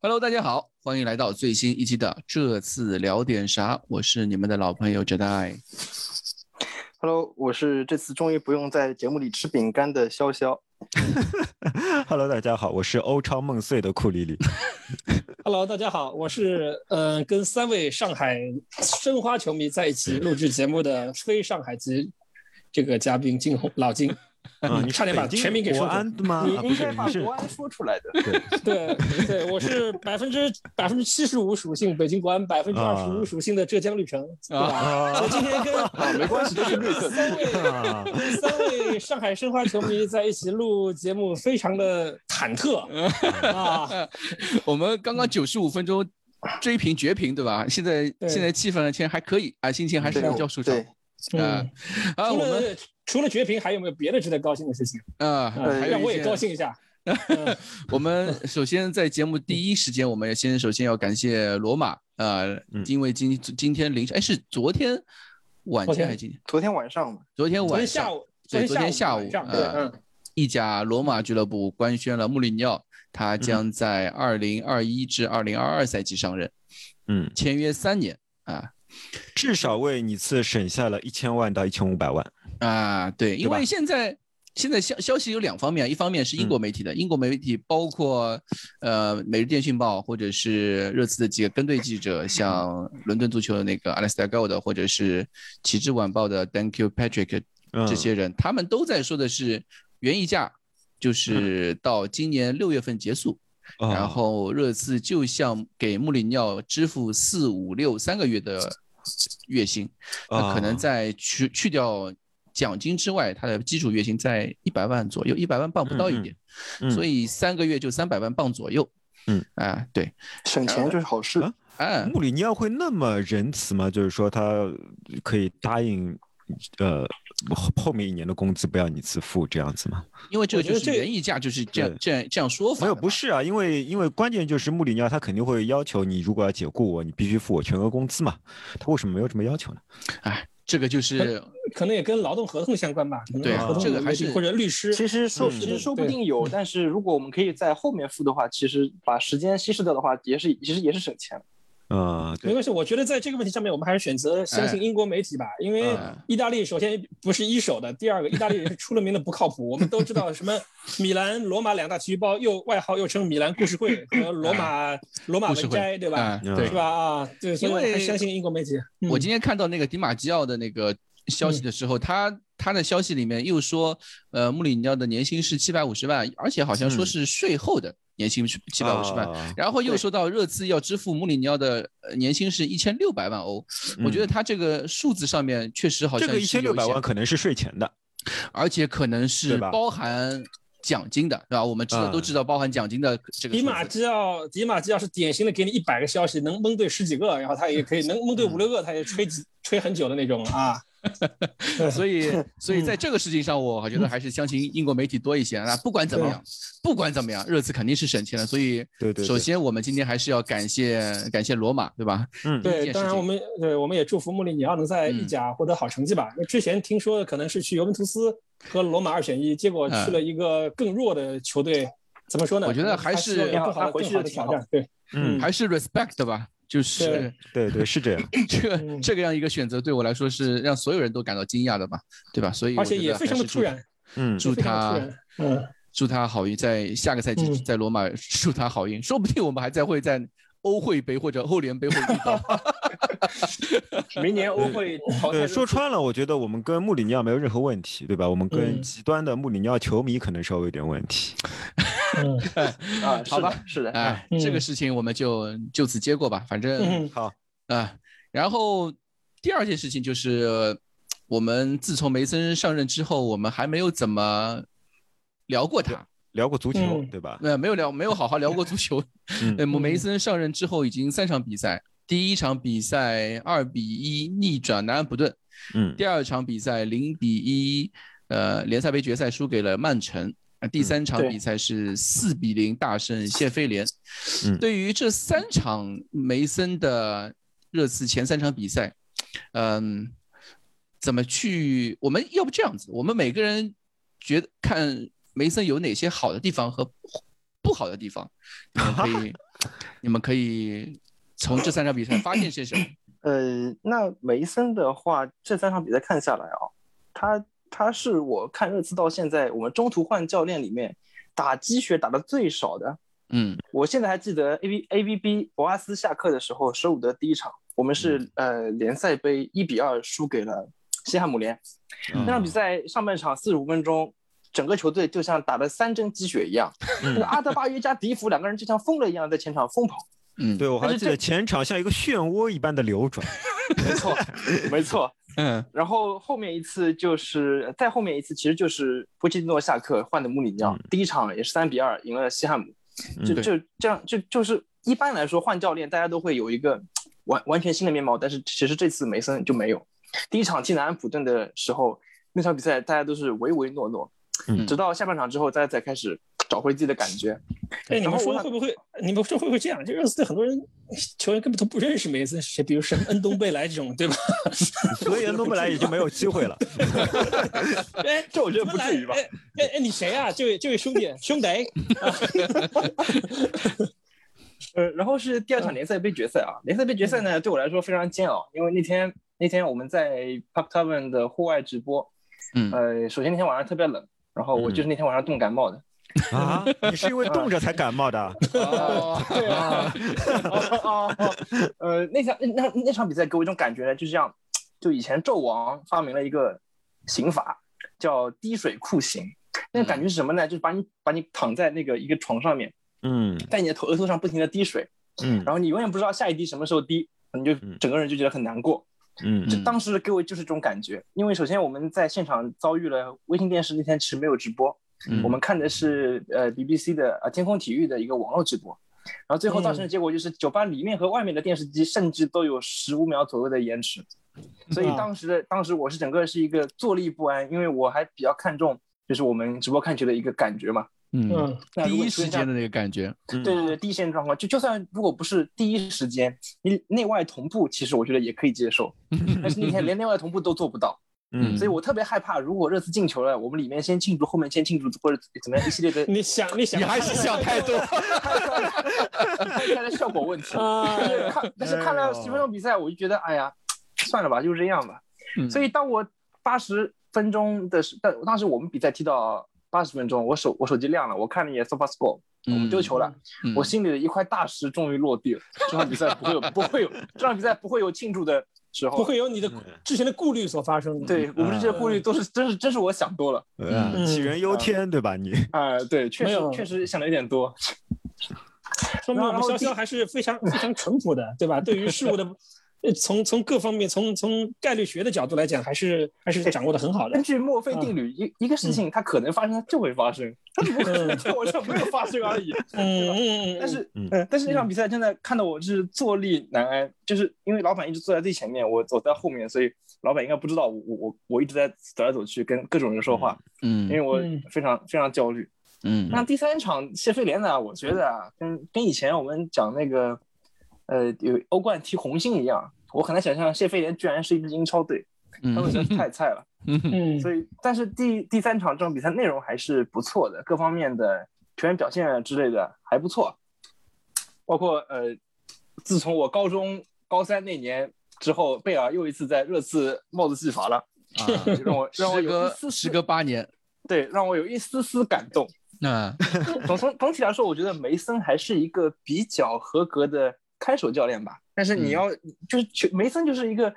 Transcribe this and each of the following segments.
？Hello，大家好，欢迎来到最新一期的这次聊点啥，我是你们的老朋友 Jedi。Hello，我是这次终于不用在节目里吃饼干的潇潇。Hello，大家好，我是欧超梦碎的库里里。Hello，大家好，我是嗯跟三位上海申花球迷在一起录制节目的非上海籍这个嘉宾金红老金。啊，你差点把全名给说安的吗？你应该把国安说出来的。对对对，我是百分之百分之七十五属性北京国安，百分之二十五属性的浙江绿城，对吧？所以今天跟啊没关系，都是绿色。三位三位上海申花球迷在一起录节目，非常的忐忑啊。我们刚刚九十五分钟追平绝平，对吧？现在现在气氛其实还可以啊，心情还是比较舒畅。啊啊，我们。除了绝平，还有没有别的值得高兴的事情？啊？让我也高兴一下。我们首先在节目第一时间，我们先首先要感谢罗马啊，因为今今天凌晨，哎，是昨天晚间还是今天？昨天晚上昨天晚上，对，昨天下午，嗯，意甲罗马俱乐部官宣了穆里尼奥，他将在二零二一至二零二二赛季上任，嗯，签约三年啊，至少为你次省下了一千万到一千五百万。啊，对，因为现在现在消消息有两方面，一方面是英国媒体的，英国媒体包括呃《每日电讯报》或者是热刺的几个跟队记者，像伦敦足球的那个 Alistair Gold，或者是《旗帜晚报》的 Thank you Patrick 这些人，他们都在说的是原议价就是到今年六月份结束，然后热刺就像给穆里尼奥支付四五六三个月的月薪，那可能在去去掉。奖金之外，他的基础月薪在一百万左右，一百万镑不到一点，所以三个月就三百万镑左右。嗯啊，对，省钱就是好事。哎，穆里尼奥会那么仁慈吗？就是说他可以答应，呃，后面一年的工资不要你自付这样子吗？因为这个就是原议价就是这样这样这样说法。没有，不是啊，因为因为关键就是穆里尼奥他肯定会要求你，如果要解雇我，你必须付我全额工资嘛。他为什么没有这么要求呢？哎。这个就是可能也跟劳动合同相关吧，对，这个还是或者律师。其实说其实说不定有，但是如果我们可以在后面付的话，其实把时间稀释掉的话，也是其实也是省钱。嗯，没关系，我觉得在这个问题上面，我们还是选择相信英国媒体吧，因为意大利首先不是一手的，第二个意大利人是出了名的不靠谱。我们都知道什么 米兰、罗马两大体育报，又外号又称米兰故事会和罗马 罗马文摘，对吧？对，是吧？啊，对，所以我还相信英国媒体。我今天看到那个迪马基奥的那个消息的时候，他他的消息里面又说，呃，穆里尼奥的年薪是七百五十万，而且好像说是税后的。年薪是七百五十万，然后又说到热刺要支付穆里尼奥的年薪是一千六百万欧，我觉得他这个数字上面确实好像这个一千六百万可能是税前的，而且可能是包含奖金的，对吧？我们知道都知道包含奖金的这个。迪马基奥，迪马基奥是典型的给你一百个消息能蒙对十几个，然后他也可以能蒙对五六个，他也吹几吹很久的那种啊。所以，所以在这个事情上，我觉得还是相信英国媒体多一些。那不管怎么样，不管怎么样，热刺肯定是省钱了。所以，对对，首先我们今天还是要感谢感谢罗马，对吧？嗯，对。当然，我们对我们也祝福穆里尼奥能在意甲获得好成绩吧。因为之前听说可能是去尤文图斯和罗马二选一，结果去了一个更弱的球队。怎么说呢？我觉得还是更好更好的挑战。对，嗯，还是 respect 吧。就是对对是这样，这个这个样一个选择对我来说是让所有人都感到惊讶的吧，对吧？所以而且也非常的突然，嗯，祝他，嗯，祝他好运，在下个赛季在罗马祝他好运，说不定我们还在会在欧会杯或者欧联杯会遇到。明年欧会对说穿了，我觉得我们跟穆里尼奥没有任何问题，对吧？我们跟极端的穆里尼奥球迷可能稍微有点问题。嗯 啊，好吧，是的，哎，这个事情我们就就此接过吧，反正好啊。然后第二件事情就是，我们自从梅森上任之后，我们还没有怎么聊过他，聊过足球，对吧？呃，没有聊，没有好好聊过足球。嗯，梅森上任之后已经三场比赛，第一场比赛二比一逆转南安普顿，嗯，第二场比赛零比一，呃，联赛杯决赛输给了曼城。啊，第三场比赛是四比零大胜谢菲联。嗯，对于这三场梅森的热刺前三场比赛，嗯，怎么去？我们要不这样子，我们每个人觉得看梅森有哪些好的地方和不好的地方？你们可以，你们可以从这三场比赛发现些什么？呃，那梅森的话，这三场比赛看下来啊，他他是我看热刺到现在我们中途换教练里面打鸡血打的最少的。嗯，我现在还记得 A B A V B 博阿斯下课的时候，舍伍德第一场，我们是呃联赛杯一比二输给了西汉姆联。那场比赛上半场四十五分钟，整个球队就像打了三针鸡血一样，那个阿德巴约加迪福两个人就像疯了一样在前场疯跑。嗯，对，我还记得前场像一个漩涡一般的流转。没错，没错。嗯，然后后面一次就是再后面一次，其实就是波切蒂诺下课换的穆里尼奥，第一场也是三比二赢了西汉姆。就就这样，就就是一般来说换教练，大家都会有一个完完全新的面貌，但是其实这次梅森就没有。第一场进南安普顿的时候，那场比赛大家都是唯唯诺诺，直到下半场之后，大家才开始找回自己的感觉。哎，你们说会不会？你们说会不会这样？就热刺队很多人球员根本都不认识梅森是谁，比如什么恩东贝莱这种，对吧？所以恩东贝莱也就没有机会了。哎，这我觉得不至于吧？哎哎，你谁啊？这位这位兄弟兄弟。呃，然后是第二场联赛杯决赛啊，联赛杯决赛呢对我来说非常煎熬，因为那天那天我们在 Park Tavern 的户外直播，嗯，呃，首先那天晚上特别冷，然后我就是那天晚上冻感冒的。啊，你是因为冻着才感冒的？哦，对啊，哦哦，呃，那场那那场比赛给我一种感觉呢，就是这样，就以前纣王发明了一个刑法叫滴水酷刑，那个感觉是什么呢？就是把你把你躺在那个一个床上面。嗯，在你的头额头上不停的滴水，嗯，然后你永远不知道下一滴什么时候滴，你就整个人就觉得很难过，嗯，就当时给我就是这种感觉，因为首先我们在现场遭遇了卫星电视那天其实没有直播，我们看的是呃 BBC 的呃天空体育的一个网络直播，然后最后造成的结果就是酒吧里面和外面的电视机甚至都有十五秒左右的延迟，所以当时的当时我是整个是一个坐立不安，因为我还比较看重就是我们直播看球的一个感觉嘛。嗯，第一时间的那个感觉，对对对，第一时间状况，就就算如果不是第一时间，你内外同步，其实我觉得也可以接受。但是那天连内外同步都做不到，嗯，所以我特别害怕，如果热刺进球了，我们里面先庆祝，后面先庆祝，或者怎么样一系列的。你想，你想，你还是想太多，看来效果问题。看，但是看了十分钟比赛，我就觉得，哎呀，算了吧，就这样吧。所以当我八十分钟的时，但当时我们比赛踢到。八十分钟，我手我手机亮了，我看了一眼 SofaScore，我们丢球了，我心里的一块大石终于落地了。这场比赛不会有不会有这场比赛不会有庆祝的不会有你的之前的顾虑所发生。对，我们这些顾虑都是真是真是我想多了，杞人忧天，对吧？你啊，对，确实确实想的有点多，说明我们潇潇还是非常非常淳朴的，对吧？对于事物的。从从各方面，从从概率学的角度来讲，还是还是掌握的很好的。根据墨菲定律，一一个事情它可能发生，它就会发生，它不可能在我这没有发生而已。嗯嗯嗯。但是，嗯，但是那场比赛真的看得我是坐立难安，就是因为老板一直坐在最前面，我走在后面，所以老板应该不知道我我我我一直在走来走去跟各种人说话。嗯。因为我非常非常焦虑。嗯。那第三场谢菲联呢？我觉得啊，跟跟以前我们讲那个，呃，有欧冠踢红星一样。我很难想象谢菲联居然是一支英超队，他们真是太菜了。嗯，所以但是第第三场这种比赛内容还是不错的，各方面的球员表现之类的还不错，包括呃，自从我高中高三那年之后，贝尔又一次在热刺帽子戏法了，啊，让我让我有一丝时隔八年，对，让我有一丝丝感动。那总从总体来说，我觉得梅森还是一个比较合格的看守教练吧。但是你要就是梅森就是一个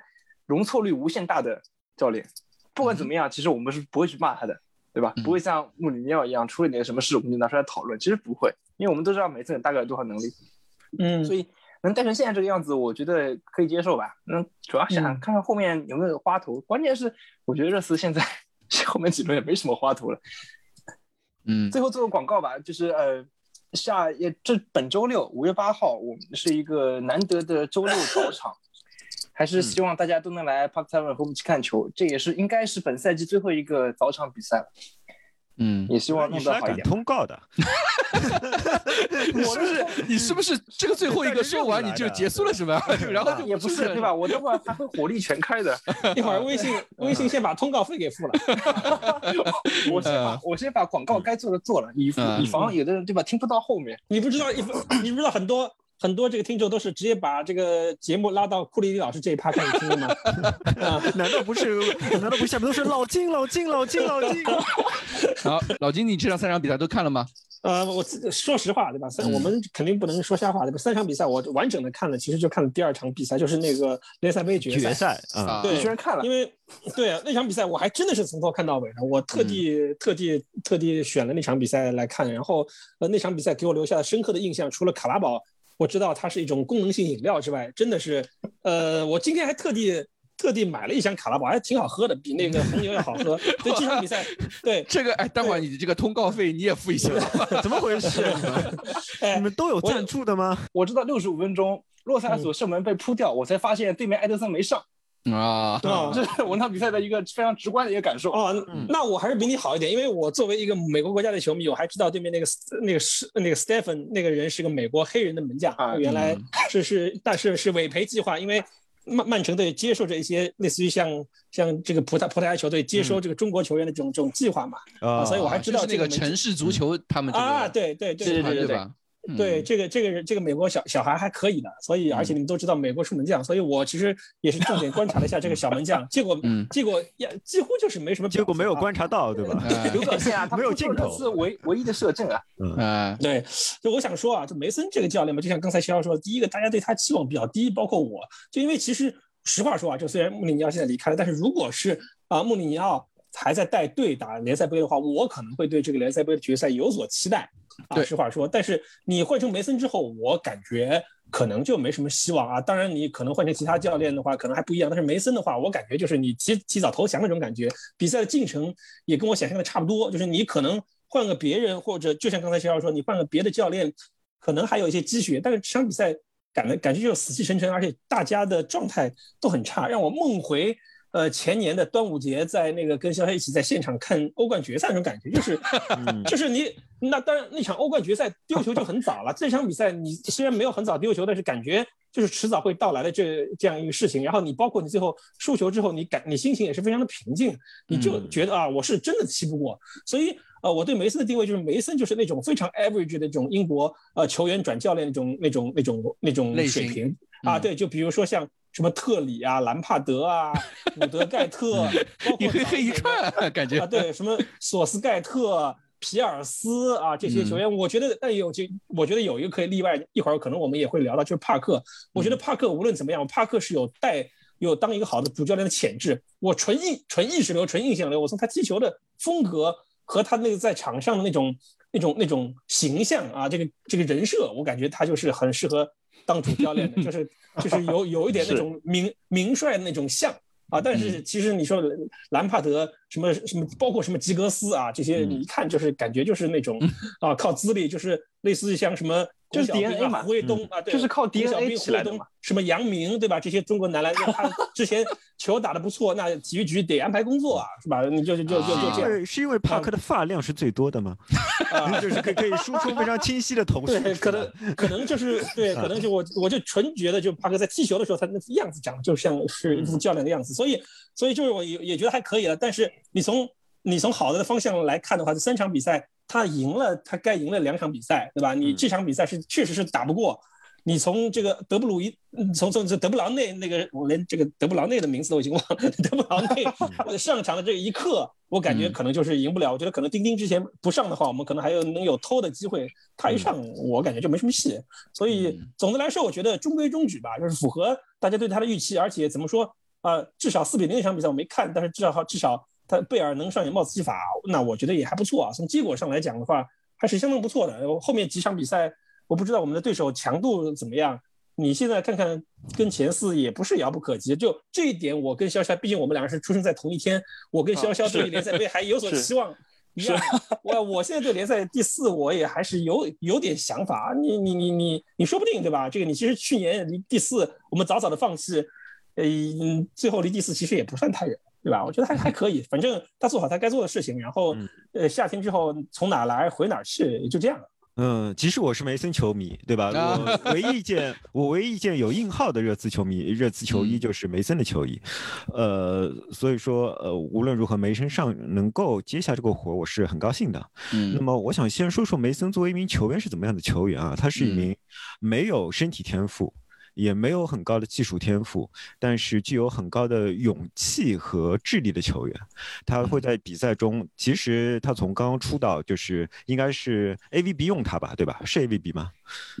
容错率无限大的教练，不管怎么样，其实我们是不会去骂他的，对吧？不会像穆里尼奥一样出了点什么事我们就拿出来讨论，其实不会，因为我们都知道梅森大概有多少能力。嗯，所以能带成现在这个样子，我觉得可以接受吧。那主要想看看后面有没有花头，关键是我觉得热刺现在 后面几轮也没什么花头了。嗯，最后做个广告吧，就是呃。下也这本周六五月八号，我们是一个难得的周六早 场，还是希望大家都能来 Park Tavern 和我们一起看球。这也是应该是本赛季最后一个早场比赛了。嗯，也希望弄得好一点。通告的，你是不是？你是不是这个最后一个说完你就结束了是吧？然后也不是对吧？我等会儿还会火力全开的，一会儿微信微信先把通告费给付了。我先把我先把广告该做的做了，以以防有的人对吧听不到后面。你不知道，你 你不知道很多。很多这个听众都是直接把这个节目拉到库里里老师这一趴开始听的吗？难道不是？难道不是下面都是老金、老金、老金、老金？好，老金，你这场三场比赛都看了吗？呃，我说实话，对吧？三，我们肯定不能说瞎话，对吧？三场比赛我完整的看了，其实就看了第二场比赛，就是那个联赛杯决赛。决赛啊，对，居然看了，因为对啊，那场比赛我还真的是从头看到尾的，我特地特地特地选了那场比赛来看，然后呃，那场比赛给我留下了深刻的印象，除了卡拉宝。我知道它是一种功能性饮料之外，真的是，呃，我今天还特地特地买了一箱卡拉宝，还挺好喝的，比那个红牛要好喝。对这场比赛，对这个，哎，待会儿你这个通告费你也付一下，怎么回事？你们都有赞助的吗？我知道六十五分钟，洛塞索射门被扑掉，我才发现对面埃德森没上。啊，这 是我那比赛的一个非常直观的一个感受啊。那我还是比你好一点，因为我作为一个美国国家的球迷，我还知道对面那个那个是那个 Stephen 那个人是个美国黑人的门将啊。原来是是，但是是委培计划，因为曼曼城队接受着一些类似于像像这个葡萄葡萄牙球队接收这个中国球员的这种这种计划嘛啊，所以我还知道这个城市足球他们啊，对对对对对对。对这个这个人这个美国小小孩还可以的，所以而且你们都知道美国出门将，所以我其实也是重点观察了一下这个小门将，结果结果也几乎就是没什么，结果没有观察到，对吧？有表现啊，他没有镜头，是唯唯一的射正啊。嗯，对，就我想说啊，就梅森这个教练嘛，就像刚才徐老师说，第一个大家对他期望比较低，包括我就因为其实实话说啊，就虽然穆里尼奥现在离开了，但是如果是啊穆里尼奥还在带队打联赛杯的话，我可能会对这个联赛杯的决赛有所期待。啊，实话说，但是你换成梅森之后，我感觉可能就没什么希望啊。当然，你可能换成其他教练的话，可能还不一样。但是梅森的话，我感觉就是你提提早投降那种感觉。比赛的进程也跟我想象的差不多，就是你可能换个别人，或者就像刚才肖老说，你换个别的教练，可能还有一些积雪。但是这场比赛感的感觉就是死气沉沉，而且大家的状态都很差，让我梦回。呃，前年的端午节，在那个跟肖肖一起在现场看欧冠决赛那种感觉，就是，就是你那当然那场欧冠决赛丢球就很早了。这场比赛你虽然没有很早丢球，但是感觉就是迟早会到来的这这样一个事情。然后你包括你最后输球之后，你感你心情也是非常的平静，你就觉得啊，我是真的气不过。所以呃，我对梅森的定位就是梅森就是那种非常 average 的这种英国呃球员转教练那种那种那种那种水平啊。对，就比如说像。什么特里啊、兰帕德啊、伍德盖特，一黑黑一串，感觉啊，对，什么索斯盖特、皮尔斯啊这些球员，我觉得，但有就我觉得有一个可以例外，一会儿可能我们也会聊到，就是帕克。我觉得帕克无论怎么样，帕克是有带有当一个好的主教练的潜质。我纯意纯意识流、纯印象流，我从他踢球的风格和他那个在场上的那种那种那种形象啊，这个这个人设，我感觉他就是很适合当主教练的，就是。就是有有一点那种名名帅的那种像啊，但是其实你说兰帕德什么什么，包括什么吉格斯啊这些，你一看就是感觉就是那种啊靠资历，就是类似于像什么。就是 DNA 嘛，胡卫东啊，对，就是靠 DNA 起来的嘛。什么杨明对吧？这些中国男篮，他之前球打得不错，那体育局得安排工作啊，是吧？你就就就就就这样。是因为帕克的发量是最多的吗？啊，就是可可以输出非常清晰的投射。对，可能可能就是对，可能就我我就纯觉得，就帕克在踢球的时候，他那副样子长就像是一副教练的样子，所以所以就是我也也觉得还可以了。但是你从你从好的方向来看的话，这三场比赛。他赢了，他该赢了两场比赛，对吧？你这场比赛是确实是打不过。你从这个德布鲁伊，从从这德布劳内那个，我连这个德布劳内的名字都已经忘了。德布劳内 上场的这一刻，我感觉可能就是赢不了。我觉得可能丁丁之前不上的话，我们可能还有能有偷的机会。他一上，我感觉就没什么戏。所以总的来说，我觉得中规中矩吧，就是符合大家对他的预期。而且怎么说啊？至少四比零那场比赛我没看，但是至少至少。他贝尔能上演帽子戏法，那我觉得也还不错啊。从结果上来讲的话，还是相当不错的。后面几场比赛，我不知道我们的对手强度怎么样。你现在看看，跟前四也不是遥不可及。就这一点，我跟潇潇，毕竟我们两个是出生在同一天，我跟潇潇对联赛杯还有所期望。是，我我现在对联赛第四，我也还是有有点想法。你你你你你说不定对吧？这个你其实去年离第四，我们早早的放弃，呃，最后离第四其实也不算太远。对吧？我觉得还还可以，反正他做好他该做的事情，然后呃夏天之后从哪来回哪去，就这样了。嗯，其实我是梅森球迷，对吧？我唯一一件我唯一一件有印号的热刺球迷热刺球衣就是梅森的球衣，呃，所以说呃无论如何梅森上能够接下这个活，我是很高兴的。嗯，那么我想先说说梅森作为一名球员是怎么样的球员啊？他是一名没有身体天赋。也没有很高的技术天赋，但是具有很高的勇气和智力的球员。他会在比赛中，其实他从刚刚出道就是应该是 A V B 用他吧，对吧？是 A V B 吗？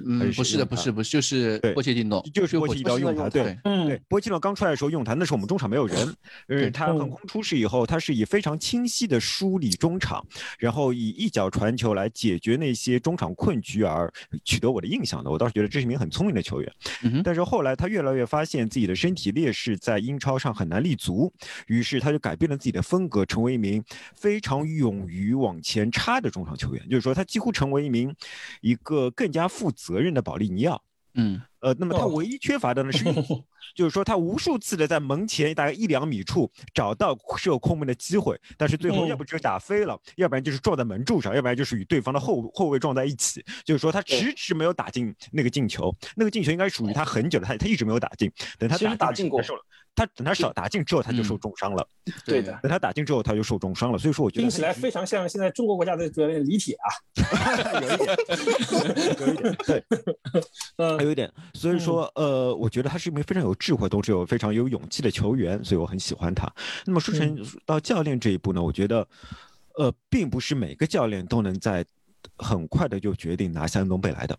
嗯，不是的，不是，不是，就是波切蒂诺，就是波切蒂诺用他。对，嗯，对，波切蒂诺刚出来的时候用他，那时候我们中场没有人。呃，他横空出世以后，他是以非常清晰的梳理中场，然后以一脚传球来解决那些中场困局而取得我的印象的。我倒是觉得这是一名很聪明的球员。嗯但是后来他越来越发现自己的身体劣势在英超上很难立足，于是他就改变了自己的风格，成为一名非常勇于往前插的中场球员。就是说，他几乎成为一名一个更加负责任的保利尼奥。嗯。呃，那么他唯一缺乏的呢是，就是说他无数次的在门前大概一两米处找到射空门的机会，但是最后要不就是打飞了，要不然就是撞在门柱上，要不然就是与对方的后后卫撞在一起。就是说他迟迟没有打进那个进球，那个进球应该属于他很久的，他他一直没有打进。等他打打进过，他等他少打进之后他就受重伤了。对的，等他打进之后他就受重伤了。所以说我觉得听起来非常像现在中国国家的主教练李铁啊，有一点，有一点，对，嗯，有一点。所以说，呃，我觉得他是一名非常有智慧，同时有非常有勇气的球员，所以我很喜欢他。那么说成到教练这一步呢，我觉得，呃，并不是每个教练都能在很快的就决定拿下恩东贝莱的。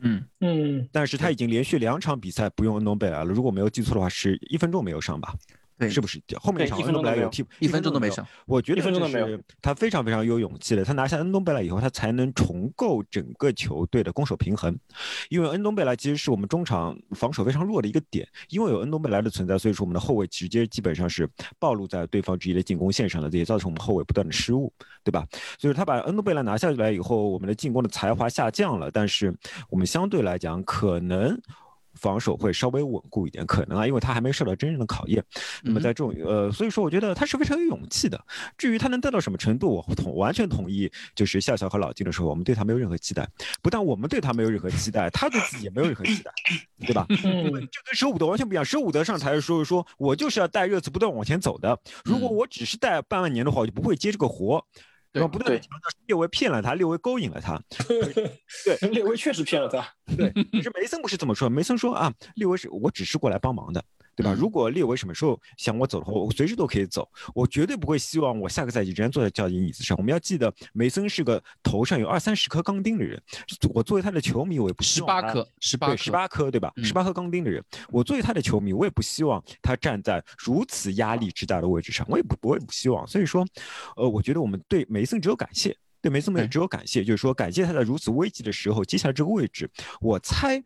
嗯嗯，但是他已经连续两场比赛不用恩东贝莱了，如果没有记错的话，是一分钟没有上吧？对，是不是后面一场恩东贝莱有踢，一分钟都没上。我觉得一分钟都没有。他非常非常有勇气的，他拿下恩东贝莱以后，他才能重构整个球队的攻守平衡。因为恩东贝莱其实是我们中场防守非常弱的一个点，因为有恩东贝莱的存在，所以说我们的后卫直接基本上是暴露在对方直接的进攻线上的，这也造成我们后卫不断的失误，对吧？所以他把恩东贝莱拿下来以后，我们的进攻的才华下降了，但是我们相对来讲可能。防守会稍微稳固一点，可能啊，因为他还没受到真正的考验。那么在这种呃，所以说我觉得他是非常有勇气的。至于他能带到什么程度，我同完全同意。就是笑笑和老金的时候，我们对他没有任何期待。不但我们对他没有任何期待，他对自己也没有任何期待，对吧？这跟舍伍德完全不一样。舍伍德上台的时候说，我就是要带热刺不断往前走的。如果我只是带半万年的话，我就不会接这个活。然后不断的强调列维骗了他，列维勾引了他。对，列维确实骗了他。对，可是梅森不是这么说，梅森说啊，列维是我只是过来帮忙的。对吧？如果列维什么时候想我走的话，我随时都可以走。我绝对不会希望我下个赛季仍然坐在教练椅子上。我们要记得，梅森是个头上有二三十颗钢钉的人。我作为他的球迷，我也不十八颗，十八对十八颗，对吧？十八颗钢钉的人，我作为他的球迷，我也不希望他站在如此压力之大的位置上。我也不，我也不希望。所以说，呃，我觉得我们对梅森只有感谢，对梅森们只有感谢，就是说感谢他在如此危急的时候接下这个位置。我猜。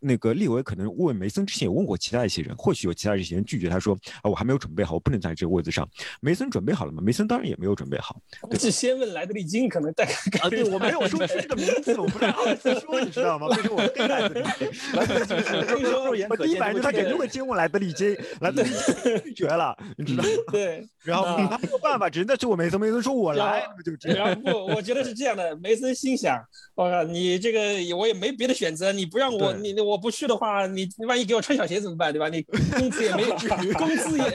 那个利维可能问梅森之前也问过其他一些人，或许有其他一些人拒绝他说啊，我还没有准备好，我不能在这个位置上。梅森准备好了吗？梅森当然也没有准备好。估计先问莱德利金，可能带啊，对我没有 说出这个名字，我不太好意思说，你知道吗？为什么我跟莱德利金？莱德利金 说，我第一反应他肯定会先问莱德利金，莱德利金拒绝了，你知道吗？对，然后他没有办法，只能再去问梅森。梅森说我来，就这样。不，我觉得是这样的。梅森心想，我靠，你这个我也没别的选择，你不让我，你我不去的话。你万一给我穿小鞋怎么办，对吧？你工资也没有，工资也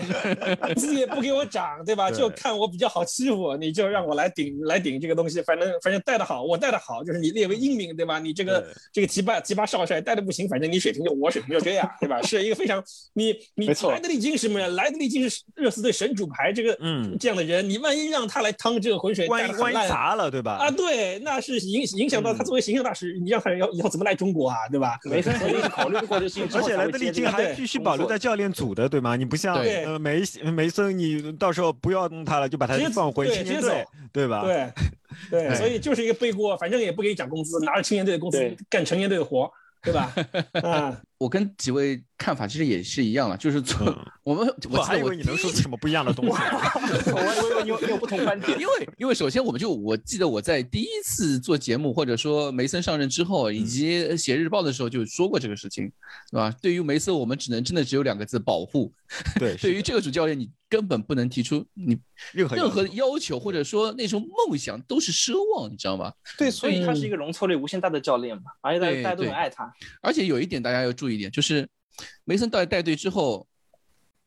工资也不给我涨，对吧？就看我比较好欺负，你就让我来顶来顶这个东西。反正反正带的好，我带的好，就是你列为英明，对吧？你这个这个提拔提拔少帅带的不行，反正你水平就我水平就这样，对吧？是一个非常你 你莱德利金什么呀？莱德利金是热刺队神主牌，这个嗯这样的人，你万一让他来趟这个浑水，万一万一砸了，对吧？啊，对，那是影影响到他作为形象大使，你让他要要怎么来中国啊，对吧？没事，考虑过的事情。而且莱德利金还必须保留在教练组的，对吗？你不像呃梅梅森，你到时候不要弄他了，就把他放回青年队，对吧？对 对，所以就是一个背锅，反正也不给你涨工资，拿着青年队的工资干成年队的活，对吧？啊，我跟几位看法其实也是一样了，就是从我们我还以为你能说出什么不一样的东西，我还以为你有你有不同观点。因为因为首先我们就我记得我在第一次做节目或者说梅森上任之后，以及写日报的时候就说过这个事情，对吧？对于梅森，我们只能真的只有两个字：保护。对，对于这个主教练，你根本不能提出你任何任何要求，或者说那种梦想都是奢望，你知道吗？对，所以他是一个容错率无限大的教练嘛，而且大家大家都很爱他。而且有一点大家要注意一点，就是。梅森带带队之后，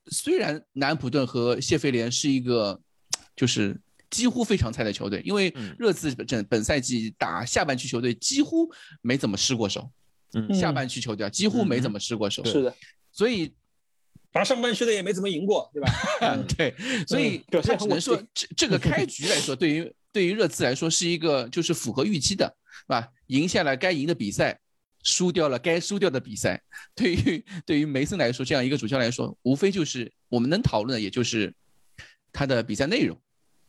虽然南安普顿和谢菲联是一个就是几乎非常菜的球队，因为热刺本本赛季打下半区球队几乎没怎么失过手，嗯，下半区球队几乎没怎么失过手，是的，所以打上半区的也没怎么赢过，对吧？对，所以他只能说这这个开局来说，对于对于热刺来说是一个就是符合预期的，是吧？赢下来该赢的比赛。输掉了该输掉的比赛，对于 对于梅森来说，这样一个主教练来说，无非就是我们能讨论的，也就是他的比赛内容，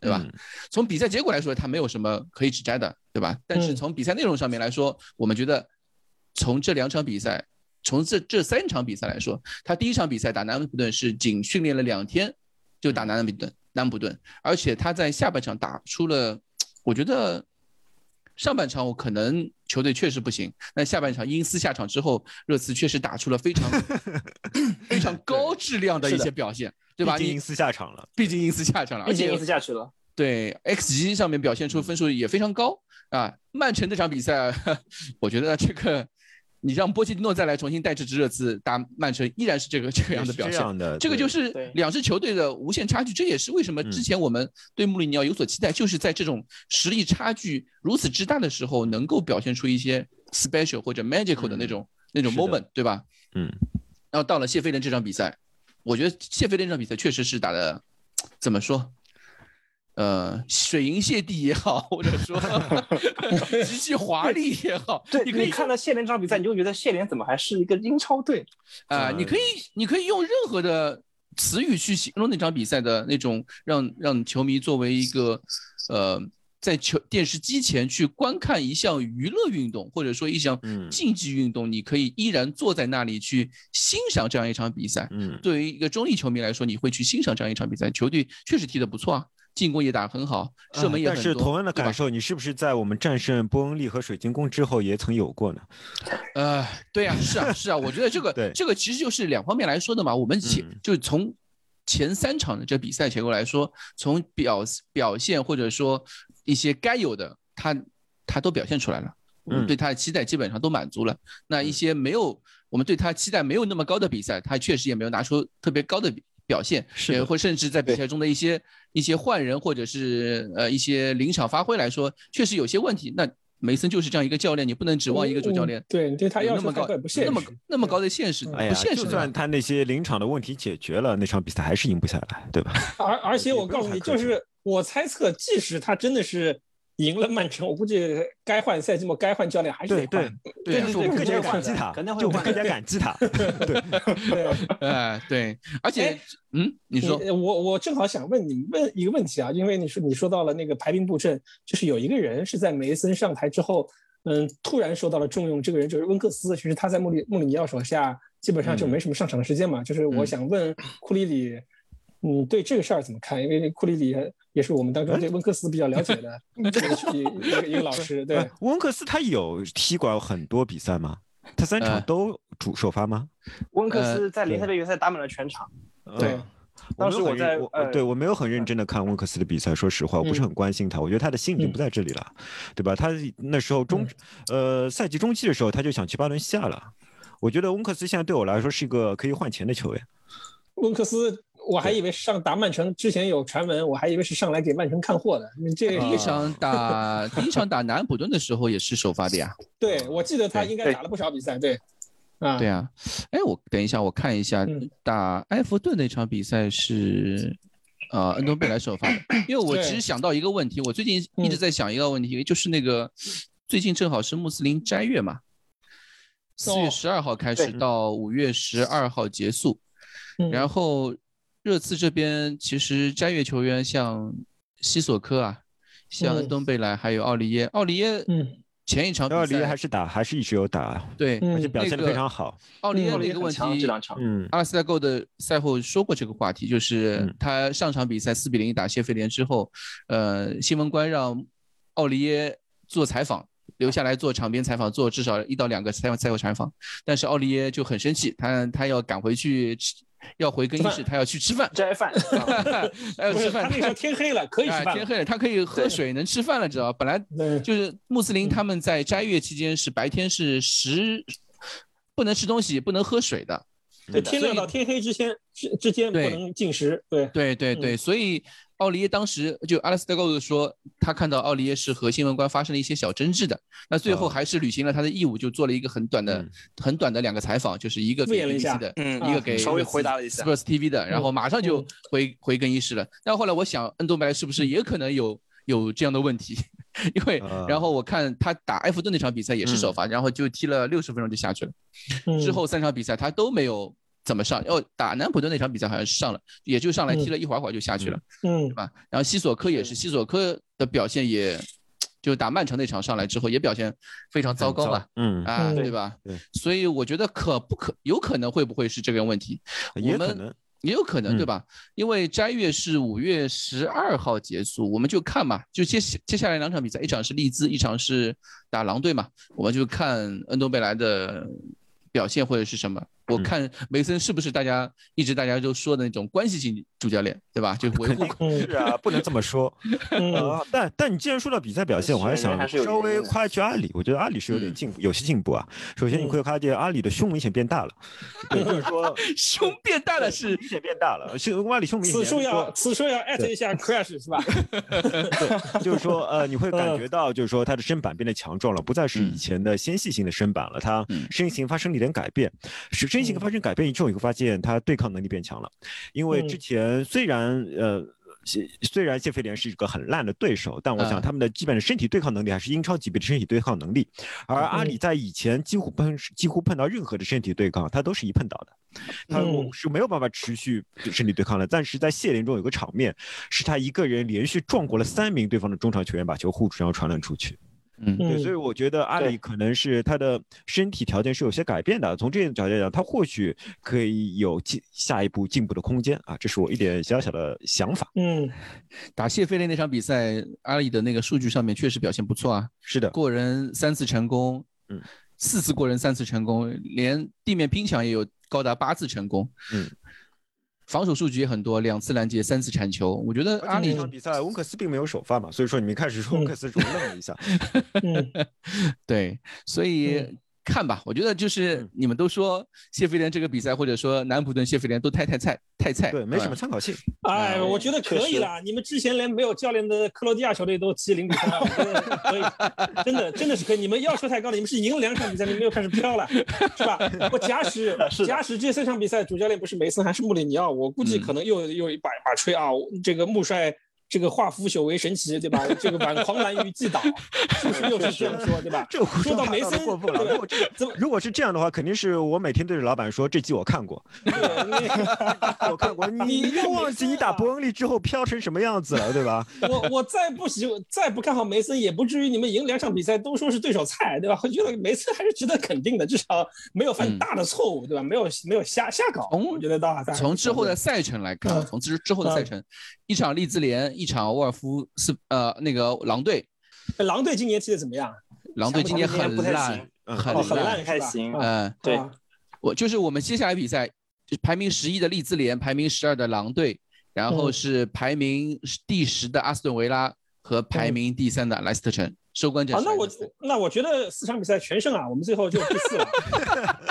对吧？从比赛结果来说，他没有什么可以指摘的，对吧？但是从比赛内容上面来说，我们觉得从这两场比赛，从这这三场比赛来说，他第一场比赛打南安普顿是仅训练了两天就打南安普顿，南安普顿，而且他在下半场打出了，我觉得。上半场我可能球队确实不行，那下半场因斯下场之后，热刺确实打出了非常 非常高质量的一些表现，对吧？因斯下场了，毕竟因斯下场了，毕竟因斯下去了。对，X 级上面表现出分数也非常高啊。曼城这场比赛，我觉得这个。你让波切蒂诺再来重新带这支热刺打曼城，依然是这个这样的表现。这个就是两支球队的无限差距。这也是为什么之前我们对穆里尼奥有所期待，就是在这种实力差距如此之大的时候，能够表现出一些 special 或者 magical 的那种那种 moment，对吧？嗯。然后到了谢菲联这场比赛，我觉得谢菲联这场比赛确实是打的，怎么说？呃，水银泻地也好，或者说 极其华丽也好，对，你可以看到谢联这场比赛，你就觉得谢联怎么还是一个英超队啊？你可以，你可以用任何的词语去形容那场比赛的那种让让球迷作为一个呃，在球电视机前去观看一项娱乐运动，或者说一项竞技运动，你可以依然坐在那里去欣赏这样一场比赛。嗯，对于一个中立球迷来说，你会去欣赏这样一场比赛，球队确实踢得不错啊。进攻也打很好，射门也很多。但是同样的感受，你是不是在我们战胜波恩利和水晶宫之后也曾有过呢？呃，对呀，是啊，是啊，我觉得这个 这个其实就是两方面来说的嘛。我们前就从前三场的这比赛结构来说，从表表现或者说一些该有的，他他都表现出来了。我们对他的期待基本上都满足了。那一些没有我们对他期待没有那么高的比赛，他确实也没有拿出特别高的表现，是或甚至在比赛中的一些。一些换人或者是呃一些临场发挥来说，确实有些问题。那梅森就是这样一个教练，你不能指望一个主教练对对他要那么高那么那么高的现实，哎呀，就算他那些临场的问题解决了，那场比赛还是赢不下来，对吧？而而且我告诉你，就是我猜测，即使他真的是。赢了曼城，我估计该换赛季末该换教练还是得换。对对对，更加感激他，就更加感激他。对对，哎对，而且嗯，你说我我正好想问你问一个问题啊，因为你说你说到了那个排兵布阵，就是有一个人是在梅森上台之后，嗯，突然受到了重用，这个人就是温克斯。其实他在穆里穆里尼奥手下基本上就没什么上场的时间嘛。就是我想问库里里，你对这个事儿怎么看？因为库里里。也是我们当中对温克斯比较了解的 一个一个老师。对，温克斯他有踢过很多比赛吗？他三场都主首发吗？温克斯在联赛杯决赛打满了全场。对，当时我在，对我没有很认真的看温克斯的比赛。说实话，我不是很关心他。我觉得他的心已经不在这里了，对吧？他那时候中，呃，赛季中期的时候他就想去巴伦西亚了。我觉得温克斯现在对我来说是一个可以换钱的球员。温克斯。我还以为上打曼城之前有传闻，我还以为是上来给曼城看货的。这第一场 打第一场打南安普顿的时候也是首发的呀。对，我记得他应该打了不少比赛。对，啊，对啊。哎，我等一下，我看一下打埃弗顿那场比赛是啊，恩东贝莱首发的。因为我其实想到一个问题，我最近一直在想一个问题，就是那个最近正好是穆斯林斋月嘛，四月十二号开始到五月十二号结束，然后。热刺这边其实斋月球员像西索科啊，像恩东贝莱还有奥利耶，奥利耶，嗯，前一场比赛还是打，还是一直有打，对，而且表现的非常好。奥利耶的一个问题，这两场，嗯，阿拉斯加 Go 的赛后说过这个话题，就是他上场比赛四比零打谢菲联之后，呃，新闻官让奥利耶做采访，留下来做场边采访，做至少一到两个赛赛后采访，但是奥利耶就很生气，他他要赶回去吃。要回更衣室，他要去吃饭斋饭，还要吃饭。他那时候天黑了，可以吃饭。天黑了，他可以喝水，能吃饭了，知道吧？本来就是穆斯林，他们在斋月期间是白天是食不能吃东西，不能喝水的。对，天亮到天黑之前之之间不能进食。对对对对，所以。奥利耶当时就阿拉斯加高子说，他看到奥利耶是和新闻官发生了一些小争执的，那最后还是履行了他的义务，就做了一个很短的、很短的两个采访，就是一个给 BBC 的，一个给稍微回答了一下。Sports TV 的，然后马上就回回更衣室了。但后来我想，恩多梅莱是不是也可能有有这样的问题？因为然后我看他打埃弗顿那场比赛也是首发，然后就踢了六十分钟就下去了，之后三场比赛他都没有。怎么上？哦，打南普顿那场比赛好像是上了，也就上来踢了一会儿会儿就下去了，嗯，对吧？然后西索科也是，西索科的表现也，就打曼城那场上来之后也表现非常糟糕嘛，嗯啊，对吧？对，所以我觉得可不可有可能会不会是这个问题？我们，也有可能，对吧？因为斋月是五月十二号结束，我们就看嘛，就接接下来两场比赛，一场是利兹，一场是打狼队嘛，我们就看恩东贝莱的表现或者是什么。我看梅森是不是大家一直大家都说的那种关系型主教练，对吧？就维护 是啊，不能这么说。呃，但但你既然说到比赛表现，我还想稍微夸一句阿里。我觉得阿里是有点进步，有些进步啊。首先你会发现阿里的胸明显变大了，就是说胸变大了是明显变大了。胸阿里胸明显。此处要此处要艾特一下 Crash 是吧？对，就是说呃，你会感觉到就是说他的身板变得强壮了，不再是以前的纤细型的身板了，他身形发生了一点改变，是。身形发生改变之后，你会发现他对抗能力变强了。因为之前虽然呃，虽然谢菲联是一个很烂的对手，但我想他们的基本的身体对抗能力还是英超级别的身体对抗能力。而阿里在以前几乎碰几乎碰到任何的身体对抗，他都是一碰倒的，他是没有办法持续身体对抗的。但是在谢联中有个场面，是他一个人连续撞过了三名对方的中场球员，把球护住，然后传了出去。嗯，对，所以我觉得阿里可能是他的身体条件是有些改变的。从这个角度来讲，他或许可以有进下一步进步的空间啊，这是我一点小小的想法。嗯，打谢菲联那场比赛，阿里的那个数据上面确实表现不错啊。是的，过人三次成功，嗯，四次过人三次成功，连地面拼抢也有高达八次成功。嗯。防守数据也很多，两次拦截，三次铲球。我觉得阿里这场比赛，温克斯并没有首发嘛，所以说你们开始说温克斯，我愣了一下。对，所以。看吧，我觉得就是你们都说谢菲联这个比赛，或者说南普顿谢菲联都太太菜太菜，对，没什么参考性。哎，我觉得可以了。你们之前连没有教练的克罗地亚球队都踢零比三，可以，真的真的是可以。你们要求太高了，你们是赢了两场比赛，你们又开始飘了，是吧？我假 使假使这三场比赛主教练不是梅森还是穆里尼奥，我估计可能又又一把把吹啊，这个穆帅。这个化腐朽为神奇，对吧？这个把狂澜于既倒，是不是又是这样说，对吧？这说到梅森过分了。如果这 如果是这样的话，肯定是我每天对着老板说这集我看过，我看过。你又忘记你打伯恩利之后飘成什么样子了，对吧？我我再不喜再不看好梅森，也不至于你们赢两场比赛都说是对手菜，对吧？我觉得梅森还是值得肯定的，至少没有犯大的错误，对吧？没有没有瞎瞎搞。我觉得到从之后的赛程来看，从之之后的赛程，一场利兹联。一场沃尔夫斯呃那个狼队，狼队今年踢的怎么样？狼队今年很烂，很很烂，还行。嗯，对，我就是我们接下来比赛，排名十一的利兹联，排名十二的狼队，然后是排名第十的阿斯顿维拉和排名第三的莱斯特城。收官战。那我那我觉得四场比赛全胜啊，我们最后就第四了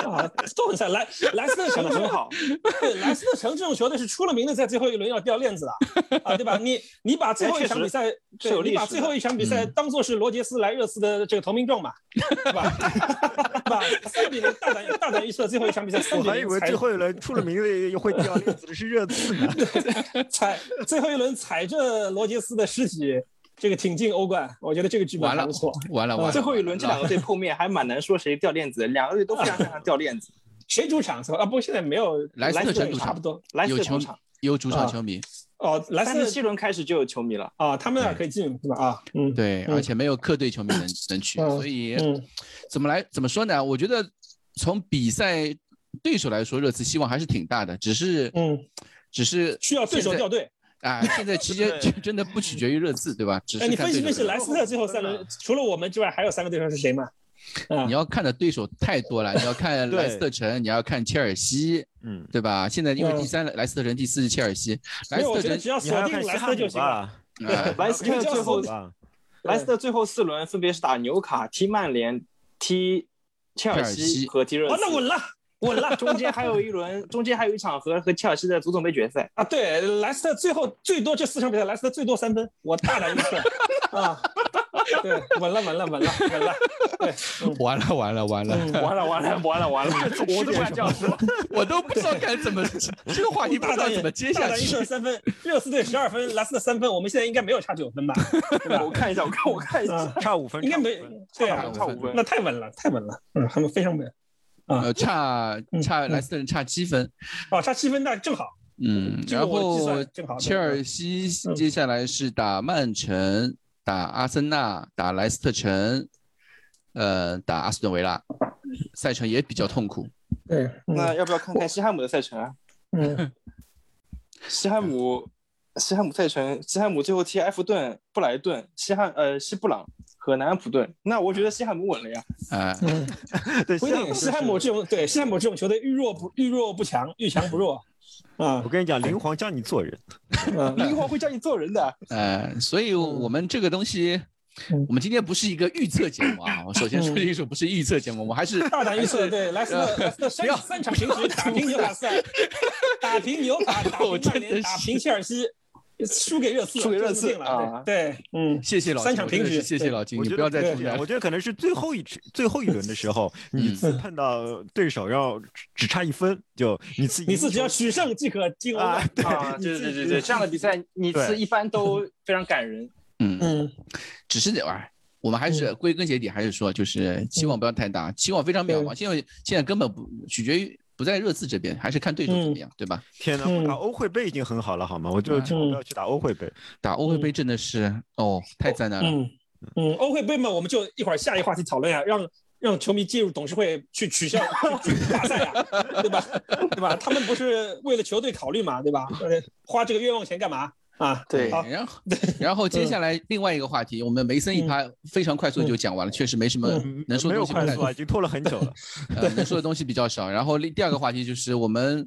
啊，都很赛。莱莱斯特城的很好，对莱斯特城这种球队是出了名的，在最后一轮要掉链子的啊，对吧？你你把最后一场比赛，对，你把最后一场比赛当做是罗杰斯来热刺的这个投名状嘛，对吧？把三比零大胆大胆预测最后一场比赛，我还以为最后一轮出了名的会掉链子的是热刺呢，踩最后一轮踩着罗杰斯的尸体。这个挺进欧冠，我觉得这个剧本还不错。完了完了，最后一轮这两个队 碰面还蛮难说谁掉链子，两个队都非常擅长掉链子。谁主场是吧？啊不，现在没有莱斯特城主场，差不多。有球场，有主场球迷。哦，莱斯特七轮开始就有球迷了啊，他们那儿可以进是吧？啊，嗯，对，而且没有客队球迷能能去，所以怎么来怎么说呢？我觉得从比赛对手来说，热刺希望还是挺大的，只是嗯，只是需要对手掉队啊。现在其实真的不取决于热刺，对吧？哎，你分析分析莱斯特最后三轮，除了我们之外，还有三个对手是谁吗？你要看的对手太多了，你要看莱斯特城，你要看切尔西，嗯，对吧？现在因为第三莱斯特城，第四是切尔西，莱斯特城只要锁定莱斯特就行了。莱斯 特最后，莱斯特最后四轮分别是打纽卡、踢曼联、踢切尔西和踢热刺。那稳了，稳了。中间还有一轮，中间还有一场和和切尔西的足总杯决赛啊。对，莱斯特最后最多这四场比赛，莱斯特最多三分，我大胆预测 啊。对，稳了，稳了，稳了，稳了。对，完了，完了，完了，完了，完了，完了，完了。我都不敢这样说，我都不知道该怎么这个话题不知道怎么接下去。三分，热刺队十二分，莱斯特三分，我们现在应该没有差九分吧？我看一下，我看，我看一下，差五分，应该没。对啊，差五分，那太稳了，太稳了。嗯，他们非常稳。呃，差差莱斯特人差七分。哦，差七分，那正好。嗯，然后切尔西接下来是打曼城。打阿森纳，打莱斯特城，呃，打阿斯顿维拉，赛程也比较痛苦。对，那要不要看看西汉姆的赛程啊？嗯，西汉姆，西汉姆赛程，西汉姆最后踢埃弗顿、布莱顿、西汉呃西布朗和南安普顿。那我觉得西汉姆稳了呀。啊，对，不一定。西汉姆这种对西汉姆这种球队遇弱不遇弱不强，遇强不弱。啊，我跟你讲，林皇教你做人，林皇会教你做人的。呃，所以我们这个东西，我们今天不是一个预测节目啊。我首先说清楚，不是预测节目，我还是大胆预测。对，来斯特三三场平局，打平纽卡斯尔，打平纽卡，打平曼联，打平切尔西。输给热刺，输给热刺了。对，嗯，谢谢老三场平局，谢谢老金，你不要再出现。我觉得可能是最后一最后一轮的时候，你碰到对手要只差一分，就你自你自己要取胜即可进欧啊。对对对对对，这样的比赛你次一般都非常感人。嗯嗯，只是这玩意儿，我们还是归根结底还是说，就是期望不要太大，期望非常渺茫，现在现在根本不取决于。不在热刺这边，还是看对手怎么样，对吧？天哪，打欧会杯已经很好了，好吗？我就不要去打欧会杯，打欧会杯真的是哦，太灾难了。嗯嗯，欧会杯嘛，我们就一会儿下一个话题讨论呀，让让球迷进入董事会去取消大赛呀，对吧？对吧？他们不是为了球队考虑嘛，对吧？花这个冤枉钱干嘛？啊，对，然后，然后接下来另外一个话题，我们梅森一趴非常快速就讲完了，确实没什么能说的东西。没有快速，已经拖了很久了，呃，能说的东西比较少。然后第二个话题就是我们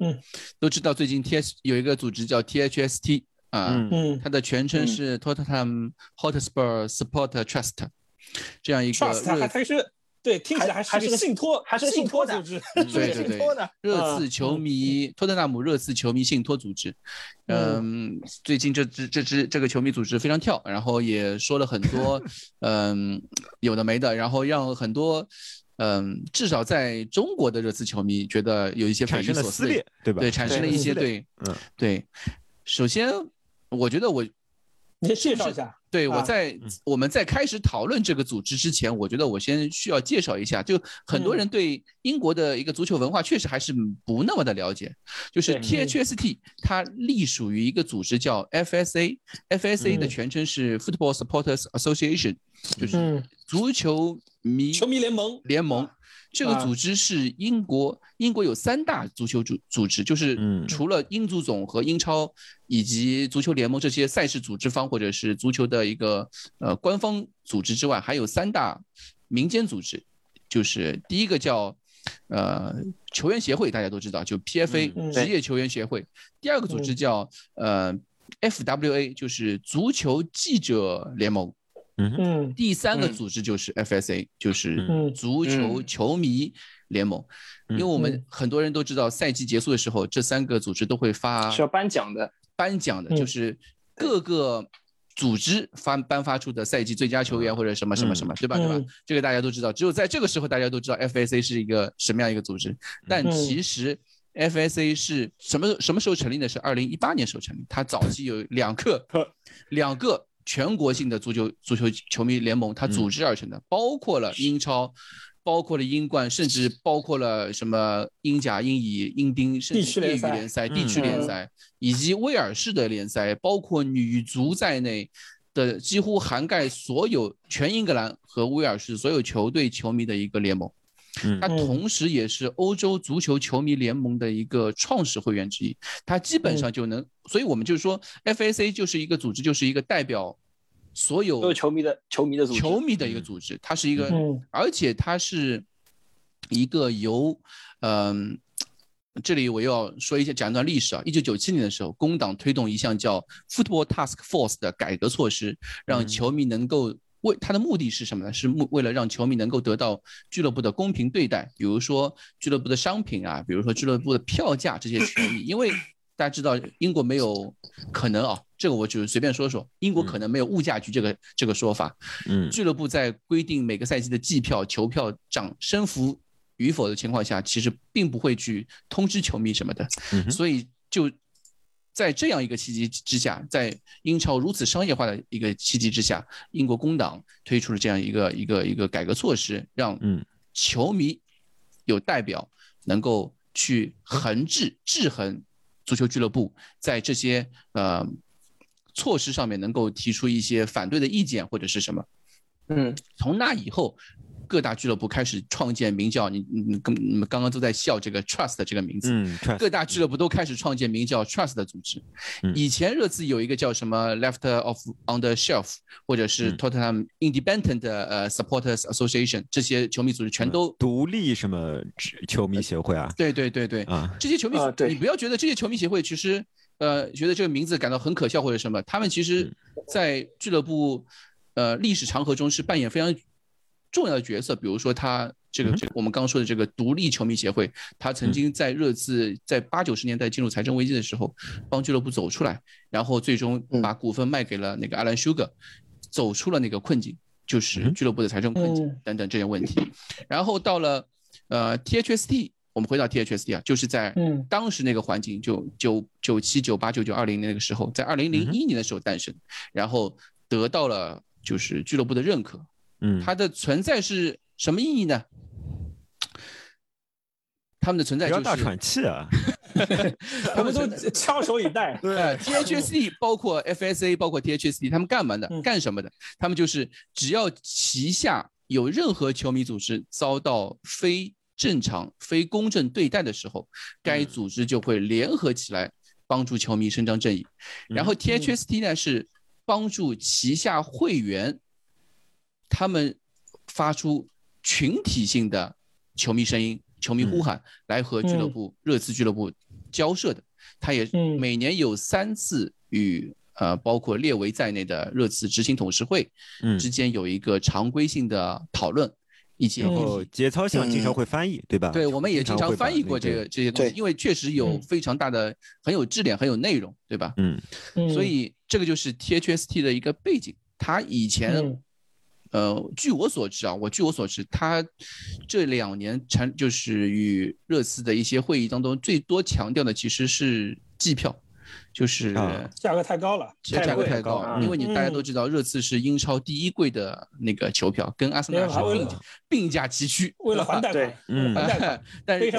都知道最近 T S 有一个组织叫 T H S T 啊，它的全称是 Tottenham Hotspur Support Trust，这样一个热。对，听起来还是个信托，还是信托组织，对 对对，热刺球迷，托特纳姆热刺球迷信托组织。嗯，最近这支这支这个球迷组织非常跳，然后也说了很多，嗯，有的没的，然后让很多，嗯，至少在中国的热刺球迷觉得有一些匪夷所思，对吧？对，产生了一些对，嗯，对。首先，我觉得我，你先介绍一下。对，我在我们在开始讨论这个组织之前，我觉得我先需要介绍一下，就很多人对英国的一个足球文化确实还是不那么的了解。就是 THST 它隶属于一个组织叫 FSA，FSA 的全称是 Football Supporters Association，就是足球迷球迷联盟联盟。这个组织是英国，英国有三大足球组组织，就是除了英足总和英超以及足球联盟这些赛事组织方或者是足球的一个呃官方组织之外，还有三大民间组织，就是第一个叫呃球员协会，大家都知道，就 PFA 职业球员协会；第二个组织叫呃 FWA，就是足球记者联盟。嗯，第三个组织就是 FSA，就是足球球迷联盟。因为我们很多人都知道，赛季结束的时候，这三个组织都会发需要颁奖的，颁奖的就是各个组织发颁发出的赛季最佳球员或者什么什么什么，对吧？对吧？这个大家都知道。只有在这个时候，大家都知道 FSA 是一个什么样一个组织。但其实 FSA 是什么什么时候成立的？是二零一八年时候成立。它早期有两个，两个。全国性的足球足球球迷联盟，它组织而成的，包括了英超、包括了英冠，甚至包括了什么英甲、英乙、英丁，甚至业余联赛、地区联赛，以及威尔士的联赛，包括女足在内的，几乎涵盖所有全英格兰和威尔士所有球队球迷的一个联盟。它同时也是欧洲足球球迷联盟的一个创始会员之一。他基本上就能，所以我们就是说，FAC 就是一个组织，就是一个代表。所有球迷的球迷的组织，球迷的一个组织，它是一个，而且它是一个由，嗯，这里我又要说一下讲一段历史啊。一九九七年的时候，工党推动一项叫 Football Task Force 的改革措施，让球迷能够为他的目的是什么呢？是目为了让球迷能够得到俱乐部的公平对待，比如说俱乐部的商品啊，比如说俱乐部的票价这些权益，因为。大家知道英国没有可能啊，这个我就随便说说，英国可能没有物价局这个这个说法。嗯，俱乐部在规定每个赛季的季票、球票涨升幅与否的情况下，其实并不会去通知球迷什么的。嗯所以就在这样一个契机之下，在英超如此商业化的一个契机之下，英国工党推出了这样一个一个一个改革措施，让球迷有代表能够去衡制制衡。足球俱乐部在这些呃措施上面能够提出一些反对的意见或者是什么，嗯，从那以后。各大俱乐部开始创建名叫你你跟你们刚刚都在笑这个 Trust 这个名字，嗯，各大俱乐部都开始创建名叫 Trust 的组织。以前热刺有一个叫什么 Left of on the Shelf，或者是 Tottenham Independent 呃 Supporters Association，这些球迷组织全都独立什么球迷协会啊？对对对对啊，这些球迷你不要觉得这些球迷协会其实呃觉得这个名字感到很可笑或者什么，他们其实在俱乐部呃历史长河中是扮演非常。重要的角色，比如说他这个这个我们刚刚说的这个独立球迷协会，他曾经在热刺在八九十年代进入财政危机的时候，帮俱乐部走出来，然后最终把股份卖给了那个 Alan Sugar，走出了那个困境，就是俱乐部的财政困境等等这些问题。然后到了呃 THST，我们回到 THST 啊，就是在当时那个环境，就九九七九八九九二零那个时候，在二零零一年的时候诞生，然后得到了就是俱乐部的认可。嗯，它的存在是什么意义呢？他们的存在就是大喘气啊，他们都 翘首以待。对，THC 包括 FSA 包括 THC，他们干嘛的？干什么的？他们就是只要旗下有任何球迷组织遭到非正常、非公正对待的时候，该组织就会联合起来帮助球迷伸张正义。然后 THST 呢是帮助旗下会员。他们发出群体性的球迷声音、球迷呼喊，来和俱乐部热刺俱乐部交涉的。他也每年有三次与呃包括列维在内的热刺执行董事会之间有一个常规性的讨论，以及节操项经常会翻译，对吧？对，我们也经常翻译过这个这些东西，因为确实有非常大的、很有质量、很有内容，对吧？嗯，所以这个就是 THST 的一个背景，他以前。呃，据我所知啊，我据我所知，他这两年产就是与热刺的一些会议当中，最多强调的其实是季票，就是价格太高了，价格太高，因为你大家都知道，热刺是英超第一贵的那个球票，跟阿森纳是并并驾齐驱，为了还贷款，嗯，还贷款。但是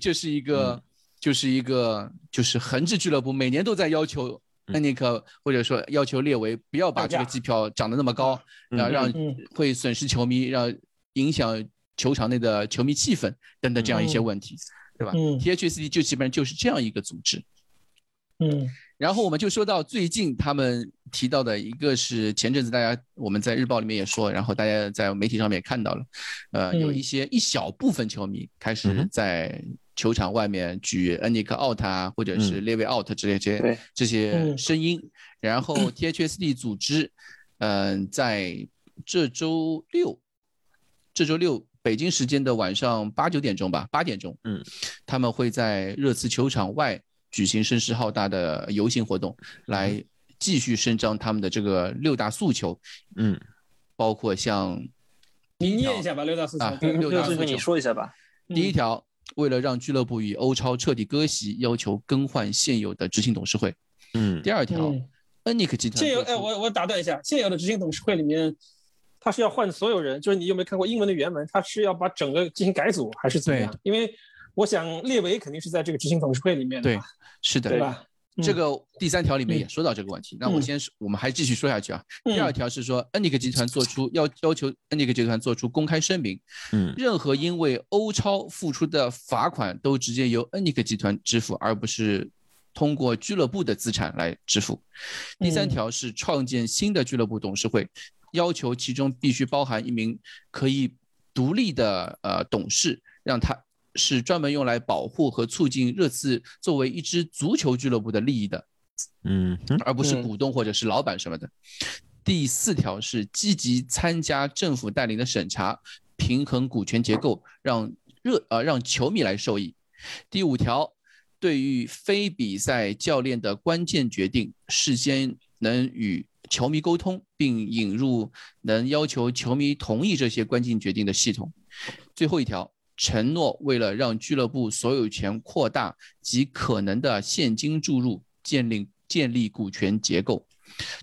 这是一个，就是一个，就是恒置俱乐部，每年都在要求。恩尼克或者说要求列维不要把这个机票涨得那么高，然后让会损失球迷，让影响球场内的球迷气氛等等这样一些问题，对吧？THC 就基本上就是这样一个组织。嗯，然后我们就说到最近他们提到的一个是前阵子大家我们在日报里面也说，然后大家在媒体上面也看到了，呃，有一些一小部分球迷开始在。球场外面举恩尼克 out 啊，或者是列维 out 之类这些这些声音，然后 THSD 组织，嗯，在这周六，这周六北京时间的晚上八九点钟吧，八点钟，嗯，他们会在热刺球场外举行声势浩大的游行活动，来继续伸张他们的这个六大诉求，嗯，包括像，你念一下吧，六大诉求，六大诉求，你说一下吧，第一条。为了让俱乐部与欧超彻底割席，要求更换现有的执行董事会。嗯，第二条，恩尼克集团现有哎，我我打断一下，现有的执行董事会里面，他是要换所有人，就是你有没有看过英文的原文？他是要把整个进行改组，还是怎么样？因为我想列维肯定是在这个执行董事会里面的，对，是的，对吧？这个第三条里面也说到这个问题。那我先，我们还继续说下去啊。第二条是说，恩尼克集团做出要要求恩尼克集团做出公开声明，嗯，任何因为欧超付出的罚款都直接由恩尼克集团支付，而不是通过俱乐部的资产来支付。第三条是创建新的俱乐部董事会，要求其中必须包含一名可以独立的呃董事，让他。是专门用来保护和促进热刺作为一支足球俱乐部的利益的，嗯，而不是股东或者是老板什么的。第四条是积极参加政府带领的审查，平衡股权结构，让热呃让球迷来受益。第五条，对于非比赛教练的关键决定，事先能与球迷沟通，并引入能要求球迷同意这些关键决定的系统。最后一条。承诺为了让俱乐部所有权扩大及可能的现金注入建立建立股权结构，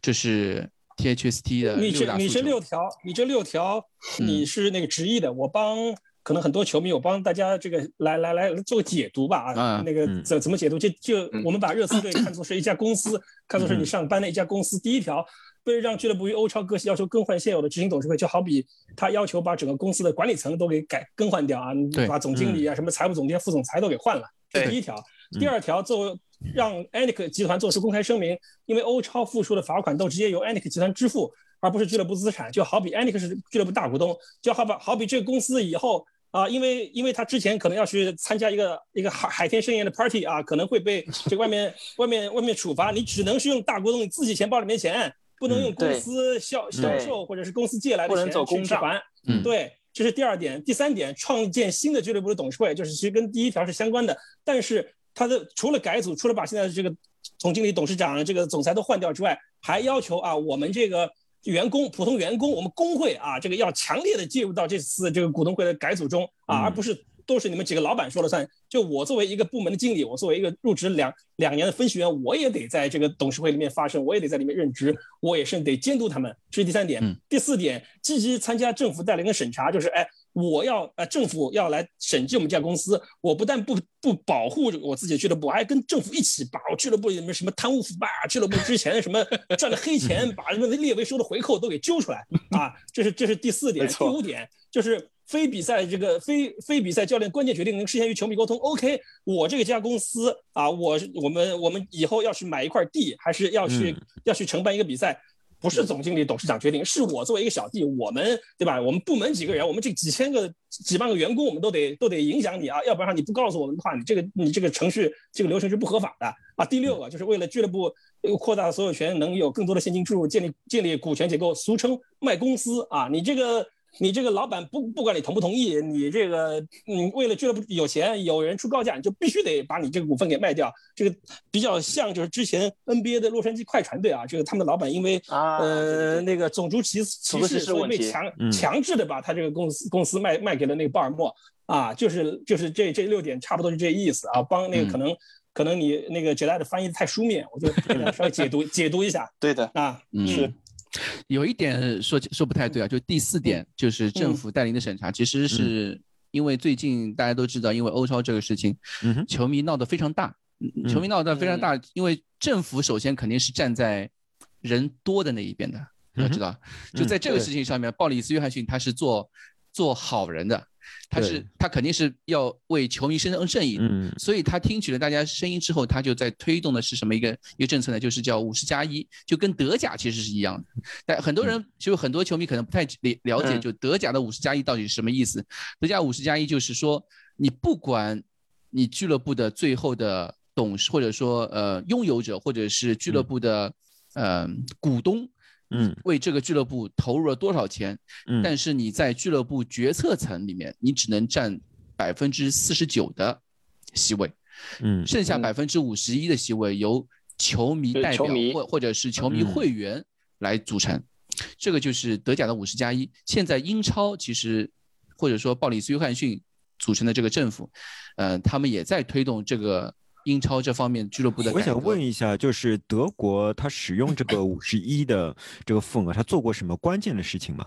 这是 THST 的你这你这六条，你这六条你是那个直译的，我帮可能很多球迷，我帮大家这个来来来做解读吧啊，那个怎怎么解读？就就我们把热刺队看作是一家公司，看作是你上班的一家公司。第一条。为了让俱乐部与欧超各系要求更换现有的执行董事会，就好比他要求把整个公司的管理层都给改更换掉啊，把总经理啊、什么财务总监、副总裁都给换了。这是第一条。第二条，作为让 Anic 集团做出公开声明，因为欧超付出的罚款都直接由 Anic 集团支付，而不是俱乐部资产。就好比 Anic 是俱乐部大股东，就好比好比这个公司以后啊，因为因为他之前可能要去参加一个一个海海天盛宴的 party 啊，可能会被这外面外面外面处罚，你只能是用大股东你自己钱包里面钱。不能用公司销销售或者是公司借来的钱去支还，对，这是第二点。第三点，创建新的俱乐部的董事会，就是其实跟第一条是相关的。但是它的除了改组，除了把现在的这个总经理、董事长、这个总裁都换掉之外，还要求啊，我们这个员工、普通员工，我们工会啊，这个要强烈的介入到这次这个股东会的改组中啊，而不是。都是你们几个老板说了算。就我作为一个部门的经理，我作为一个入职两两年的分析员，我也得在这个董事会里面发声，我也得在里面任职，我也是得监督他们。这是第三点。第四点，积极参加政府带领的审查，就是哎，我要呃政府要来审计我们这家公司，我不但不不保护我自己的俱乐部，还跟政府一起把我俱乐部里面什么贪污腐败啊，俱乐部之前什么赚的黑钱，把什么列为收的回扣都给揪出来啊。这是这是第四点。第五点就是。非比赛这个非非比赛教练关键决定能事先与球迷沟通。OK，我这个家公司啊，我我们我们以后要去买一块地，还是要去要去承办一个比赛，不是总经理董事长决定，是我作为一个小弟，我们对吧？我们部门几个人，我们这几千个几万个员工，我们都得都得影响你啊，要不然你不告诉我们的话，你这个你这个程序这个流程是不合法的啊。第六个就是为了俱乐部扩大所有权，能有更多的现金注入，建立建立股权结构，俗称卖公司啊，你这个。你这个老板不不管你同不同意，你这个嗯，为了俱乐部有钱，有人出高价，你就必须得把你这个股份给卖掉。这个比较像就是之前 NBA 的洛杉矶快船队啊，这个他们的老板因为呃那个种族歧歧视，所以被强强制的把他这个公司公司卖卖给了那个鲍尔默啊，就是就是这这六点差不多是这意思啊。帮那个可能可能你那个 j a 的翻译太书面，我就 稍微解读解读一下。对的啊，是。有一点说说不太对啊，就第四点，就是政府带领的审查，其实是因为最近大家都知道，因为欧超这个事情，球迷闹得非常大，球迷闹得非常大，因为政府首先肯定是站在人多的那一边的，要知道，就在这个事情上面，鲍里斯约翰逊他是做做好人的。他是他肯定是要为球迷伸张正义，嗯，所以他听取了大家声音之后，他就在推动的是什么一个一个政策呢？就是叫五十加一，就跟德甲其实是一样的。但很多人就很多球迷可能不太了了解，就德甲的五十加一到底是什么意思？德甲五十加一就是说，你不管你俱乐部的最后的董事，或者说呃拥有者，或者是俱乐部的呃股东。嗯，为这个俱乐部投入了多少钱？嗯，但是你在俱乐部决策层里面，你只能占百分之四十九的席位，嗯，剩下百分之五十一的席位由球迷代表或或者是球迷会员来组成，这个就是德甲的五十加一。现在英超其实或者说鲍里斯约翰逊组成的这个政府，呃，他们也在推动这个。英超这方面俱乐部的，我想问一下，就是德国他使用这个五十一的这个份额，他做过什么关键的事情吗？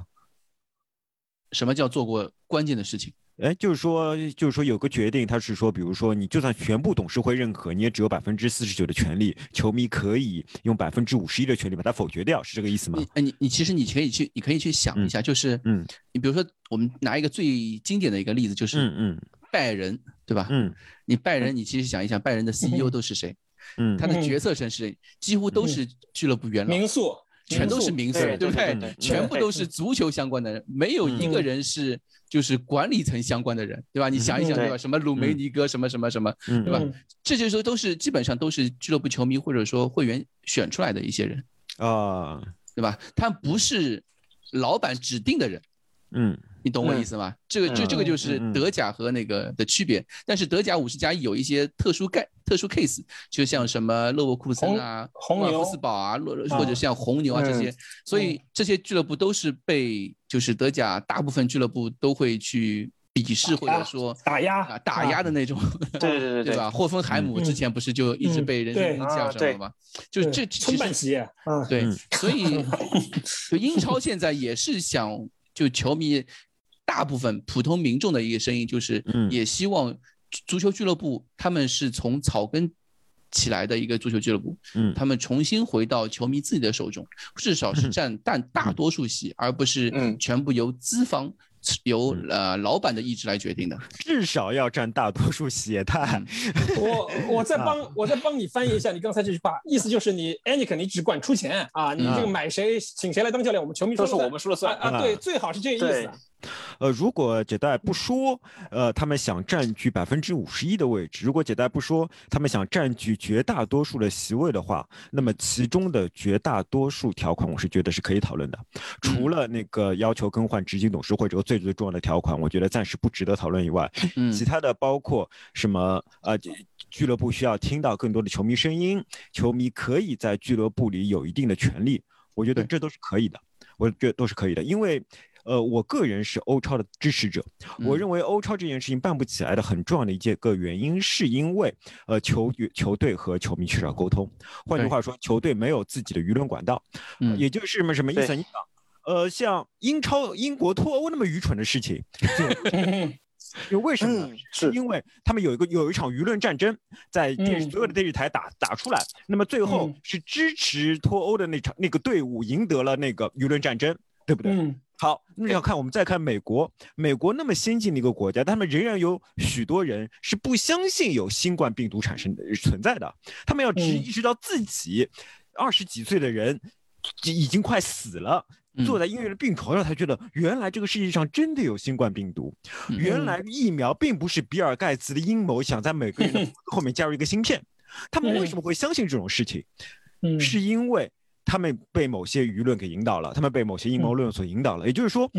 什么叫做过关键的事情？哎，就是说，就是说有个决定，他是说，比如说你就算全部董事会认可，你也只有百分之四十九的权利，球迷可以用百分之五十一的权利把它否决掉，是这个意思吗？哎，你你其实你可以去，你可以去想一下，就是嗯，你比如说我们拿一个最经典的一个例子，就是嗯嗯，拜仁对吧？嗯，你拜仁，你其实想一想，拜仁的 CEO 都是谁？嗯，他的决策层是谁？几乎都是俱乐部元老，民宿。全都是名宿，对不对？全部都是足球相关的人，没有一个人是就是管理层相关的人，对吧？你想一想，对吧？什么鲁梅尼哥，什么什么什么，对吧？这些时候都是基本上都是俱乐部球迷或者说会员选出来的一些人啊，对吧？他不是老板指定的人，嗯。你懂我意思吗？这个就这个就是德甲和那个的区别。但是德甲五十加一有一些特殊概特殊 case，就像什么勒沃库森啊、红牛、福斯堡啊，或者像红牛啊这些，所以这些俱乐部都是被就是德甲大部分俱乐部都会去鄙视或者说打压打压的那种。对对对对吧？霍芬海姆之前不是就一直被人这样什么吗？就这其实对，所以 就英超现在也是想就球迷。大部分普通民众的一个声音就是，也希望足球俱乐部他们是从草根起来的一个足球俱乐部，嗯，他们重新回到球迷自己的手中，至少是占但大多数席，而不是全部由资方。由呃老板的意志来决定的，至少要占大多数也太。我我再帮我再帮你翻译一下你刚才这句话，意思就是你 Anik 你只管出钱啊，你这个买谁请谁来当教练，我们球迷都是我们说了算。啊，对，最好是这个意思。呃，如果姐代不说，呃，他们想占据百分之五十一的位置；如果姐代不说，他们想占据绝大多数的席位的话，那么其中的绝大多数条款，我是觉得是可以讨论的。除了那个要求更换执行董事会这个最最重要的条款，我觉得暂时不值得讨论以外，其他的包括什么呃，俱乐部需要听到更多的球迷声音，球迷可以在俱乐部里有一定的权利，我觉得这都是可以的，我觉得都是可以的，因为。呃，我个人是欧超的支持者。我认为欧超这件事情办不起来的很重要的一件个原因，是因为呃球球队和球迷缺少沟通。换句话说，球队没有自己的舆论管道。嗯，也就是什么什么意思？你想，呃，像英超英国脱欧那么愚蠢的事情，就 为什么？是因为他们有一个有一场舆论战争，在电视所有的电视台打打出来，那么最后是支持脱欧的那场那个队伍赢得了那个舆论战争，对不对？嗯。好，那要看我们再看美国，美国那么先进的一个国家，他们仍然有许多人是不相信有新冠病毒产生的存在的，他们要只意识到自己二十几岁的人已经快死了，坐在医院的病床上才觉得原来这个世界上真的有新冠病毒，原来疫苗并不是比尔盖茨的阴谋，想在每个人的 后面加入一个芯片，他们为什么会相信这种事情？是因为。他们被某些舆论给引导了，他们被某些阴谋论所引导了。也就是说，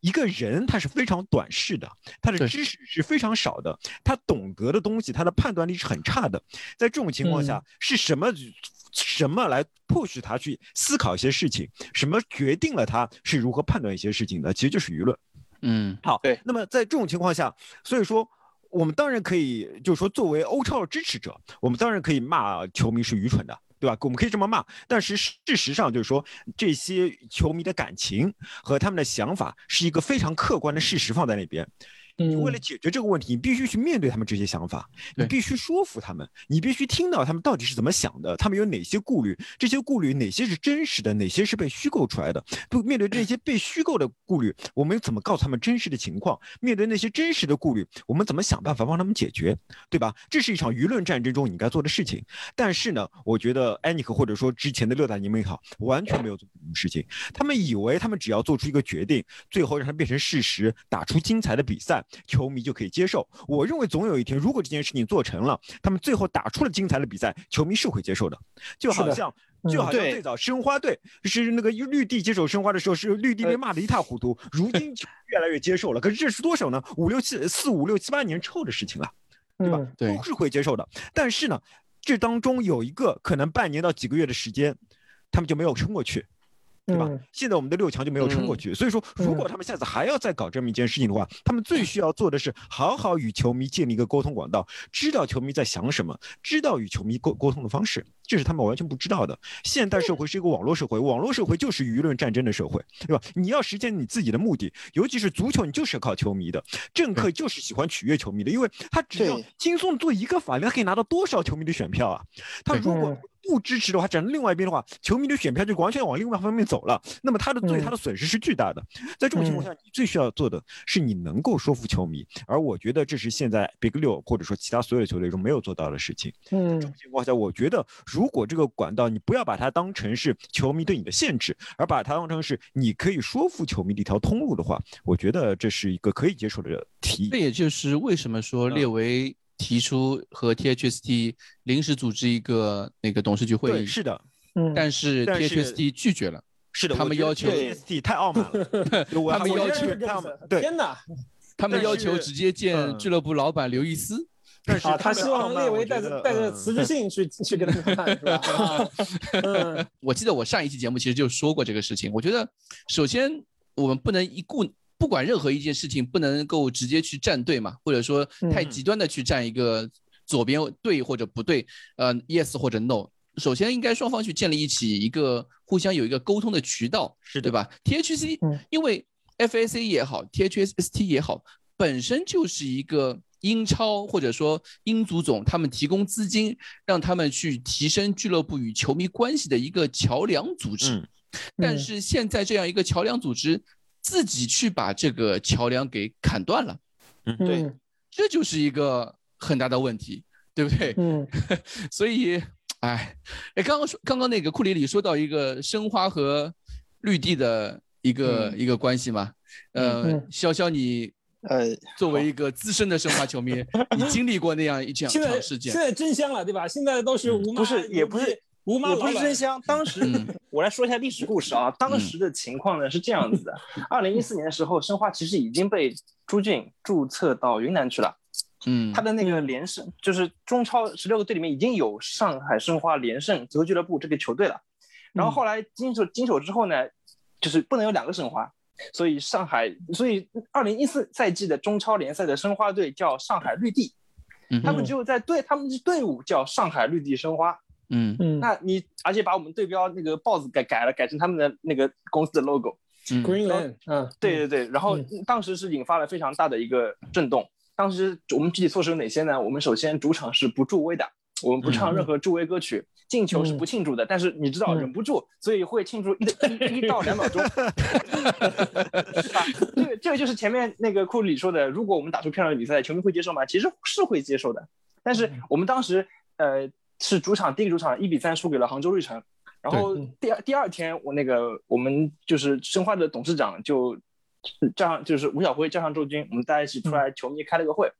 一个人他是非常短视的，他的知识是非常少的，他懂得的东西，他的判断力是很差的。在这种情况下，是什么什么来迫使他去思考一些事情？什么决定了他是如何判断一些事情的？其实就是舆论。嗯，好，对。那么在这种情况下，所以说我们当然可以，就是说作为欧超的支持者，我们当然可以骂球迷是愚蠢的。对吧？我们可以这么骂，但是事实上就是说，这些球迷的感情和他们的想法是一个非常客观的事实放在那边。你为了解决这个问题，你必须去面对他们这些想法，你必须说服他们，你必须听到他们到底是怎么想的，他们有哪些顾虑，这些顾虑哪些是真实的，哪些是被虚构出来的。不面对这些被虚构的顾虑，我们怎么告诉他们真实的情况？面对那些真实的顾虑，我们怎么想办法帮他们解决？对吧？这是一场舆论战争中你应该做的事情。但是呢，我觉得安妮克或者说之前的六大柠檬也好，完全没有做这种事情。他们以为他们只要做出一个决定，最后让它变成事实，打出精彩的比赛。球迷就可以接受。我认为总有一天，如果这件事情做成了，他们最后打出了精彩的比赛，球迷是会接受的。就好像，就好像最早申花队是那个绿地接手申花的时候，是绿地被骂得一塌糊涂。如今越来越接受了。可是这是多少呢？五六七四五六七八年之后的事情了，对吧？对，都是会接受的。但是呢，这当中有一个可能半年到几个月的时间，他们就没有撑过去。对吧？现在我们的六强就没有撑过去，所以说，如果他们下次还要再搞这么一件事情的话，他们最需要做的是好好与球迷建立一个沟通管道，知道球迷在想什么，知道与球迷沟沟通的方式，这是他们完全不知道的。现代社会是一个网络社会，网络社会就是舆论战争的社会，对吧？你要实现你自己的目的，尤其是足球，你就是靠球迷的。政客就是喜欢取悦球迷的，因为他只要轻松做一个法律，他可以拿到多少球迷的选票啊？他如果。不支持的话，站在另外一边的话，球迷的选票就完全往另外方面走了。那么他的对他的损失是巨大的。在这种情况下，你最需要做的是你能够说服球迷，而我觉得这是现在 Big 六或者说其他所有的球队中没有做到的事情。嗯，这种情况下，我觉得如果这个管道你不要把它当成是球迷对你的限制，而把它当成是你可以说服球迷的一条通路的话，我觉得这是一个可以接受的提议。这也就是为什么说列为。提出和 THST 临时组织一个那个董事局会议，是的，嗯，但是 THST 拒绝了，是的，他们要求 THST 太傲慢了，他们要求，天哪，他们要求直接见俱乐部老板刘易斯，但是他希望列维带着带着辞职信去去跟他们谈，是吧？嗯，我记得我上一期节目其实就说过这个事情，我觉得首先我们不能一顾。不管任何一件事情，不能够直接去站队嘛，或者说太极端的去站一个左边对或者不对，呃，yes 或者 no。首先应该双方去建立一起一个互相有一个沟通的渠道，是对吧？THC，因为 FAC 也好，THSST 也好，本身就是一个英超或者说英足总他们提供资金，让他们去提升俱乐部与球迷关系的一个桥梁组织。但是现在这样一个桥梁组织。自己去把这个桥梁给砍断了，嗯，对，这就是一个很大的问题，对不对？嗯，所以，哎，哎，刚刚说刚刚那个库里里说到一个申花和绿地的一个一个关系嘛，呃，潇潇你呃作为一个资深的申花球迷，你经历过那样一场 事件，现在真香了，对吧？现在都是无不是也不是。也不是真香。当时 我来说一下历史故事啊。当时的情况呢是这样子的：二零一四年的时候，申花其实已经被朱俊注册到云南去了。嗯，他的那个连胜就是中超十六个队里面已经有上海申花连胜足球俱乐部这个球队了。然后后来经手经手之后呢，就是不能有两个申花，所以上海，所以二零一四赛季的中超联赛的申花队叫上海绿地，他们只有在队，他们的队伍叫上海绿地申花。嗯嗯，那你而且把我们对标那个豹子改改了，改成他们的那个公司的 logo，Greenland，嗯，对对对，然后当时是引发了非常大的一个震动。当时我们具体措施有哪些呢？我们首先主场是不助威的，我们不唱任何助威歌曲，进球是不庆祝的。但是你知道忍不住，所以会庆祝一一一到两秒钟。这个这个就是前面那个库里说的，如果我们打出漂亮的比赛，球迷会接受吗？其实是会接受的。但是我们当时呃。是主场第一个主场一比三输给了杭州绿城，然后第二第二天我那个我们就是申花的董事长就叫上就是吴晓辉叫上周军，我们大家一起出来球迷开了个会，嗯，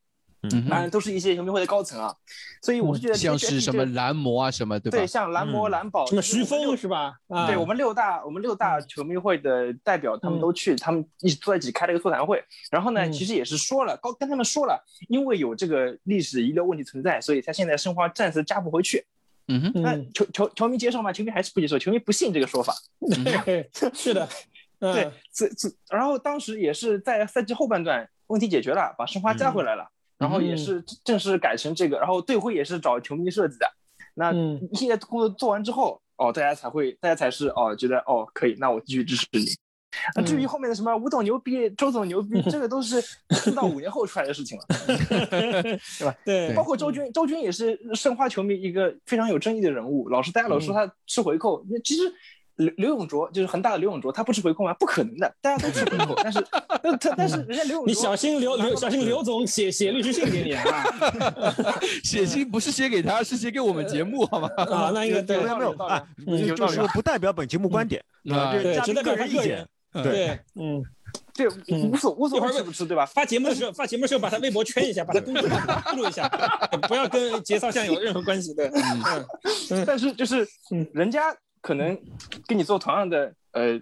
当然都是一些球迷会的高层啊，所以我是觉得像是什么蓝魔啊什么对吧？对，像蓝魔蓝宝什么徐峰是吧？对我们六大我们六大球迷会的代表他们都去，他们一起坐在一起开了一个座谈会，然后呢其实也是说了高跟他们说了，因为有这个历史遗留问题存在，所以他现在申花暂时加不回去。嗯哼，那球球球迷接受吗？球迷还是不接受，球迷不信这个说法。对，是的，对，这这，然后当时也是在赛季后半段问题解决了，把申花加回来了，然后也是正式改成这个，然后队徽也是找球迷设计的。那一系列工作做完之后，哦，大家才会，大家才是哦，觉得哦可以，那我继续支持你。那，至于后面的什么吴总牛逼，周总牛逼，这个都是四到五年后出来的事情了，对吧？对，包括周军，周军也是申花球迷一个非常有争议的人物。老是大家老说他吃回扣，那其实刘刘永卓就是恒大的刘永卓，他不吃回扣吗？不可能的，大家都吃回扣。但是，但但是人家刘永，你小心刘刘小心刘总写写律师信给你啊！写信不是写给他，是写给我们节目，好吗？啊，那应该对，没有啊，就是说不代表本节目观点啊，对，只代表个人意见。对，嗯，这无所无所谓是不是对吧？发节目的时候，发节目的时候把他微博圈一下，把他公众号记录一下，不要跟节操相有任何关系。对，嗯，但是就是人家可能跟你做同样的呃，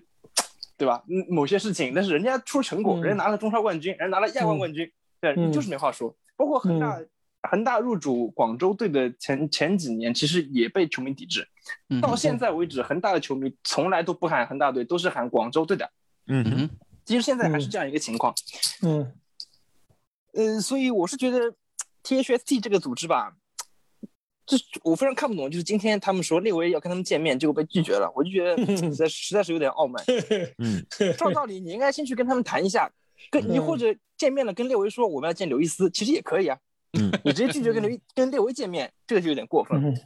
对吧？某些事情，但是人家出成果，人家拿了中超冠军，人家拿了亚冠冠军，对，你就是没话说。包括恒大恒大入主广州队的前前几年，其实也被球迷抵制。到现在为止，恒大的球迷从来都不喊恒大队，都是喊广州队的。嗯哼，其实现在还是这样一个情况。嗯，呃，所以我是觉得 THST 这个组织吧，这我非常看不懂。就是今天他们说列维要跟他们见面，结果被拒绝了，我就觉得实在实在是有点傲慢。嗯，照道理你应该先去跟他们谈一下，跟你或者见面了跟列维说我们要见刘易斯，其实也可以啊。嗯，你直接拒绝跟刘跟列维见面，这个就有点过分。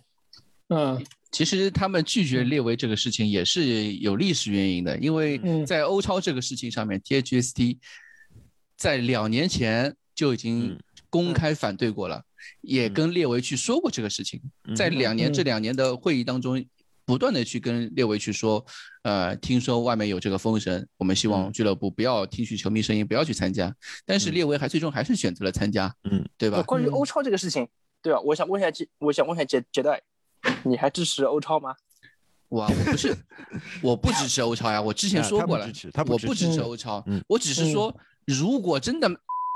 嗯，其实他们拒绝列维这个事情也是有历史原因的，因为在欧超这个事情上面，THST 在两年前就已经公开反对过了，也跟列维去说过这个事情，在两年这两年的会议当中，不断的去跟列维去说，呃，听说外面有这个风声，我们希望俱乐部不要听取球迷声音，不要去参加，但是列维还最终还是选择了参加，嗯，对吧？关于欧超这个事情，对吧？我想问一下杰，我想问一下杰杰代。你还支持欧超吗？哇，我不是，我不支持欧超呀。我之前说过了，我不支持欧超。我只是说，如果真的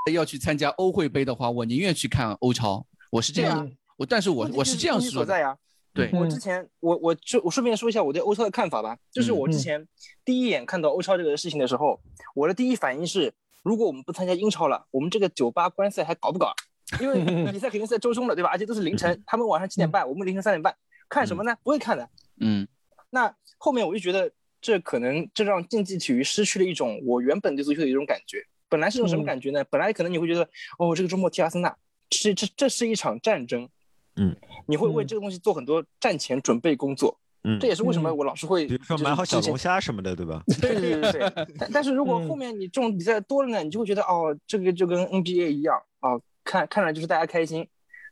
要去参加欧会杯的话，我宁愿去看欧超。我是这样，我但是我我是这样说的呀。对，我之前我我就我顺便说一下我对欧超的看法吧。就是我之前第一眼看到欧超这个事情的时候，我的第一反应是，如果我们不参加英超了，我们这个酒吧观赛还搞不搞？因为 比赛肯定是在周中的，对吧？而且都是凌晨，他们晚上七点半，我们凌晨三点半，看什么呢？不会看的。嗯，那后面我就觉得这可能这让竞技体育失去了一种我原本对足球的一种感觉。本来是种什么感觉呢？本来可能你会觉得，哦，这个周末踢阿森纳，这这这是一场战争。嗯，你会为这个东西做很多战前准备工作。嗯，这也是为什么我老是会，比如说买好小龙虾什么的，对吧？对对对对。但但是如果后面你这种比赛多了呢，你就会觉得，哦，这个就跟 NBA 一样啊。看看着就是大家开心，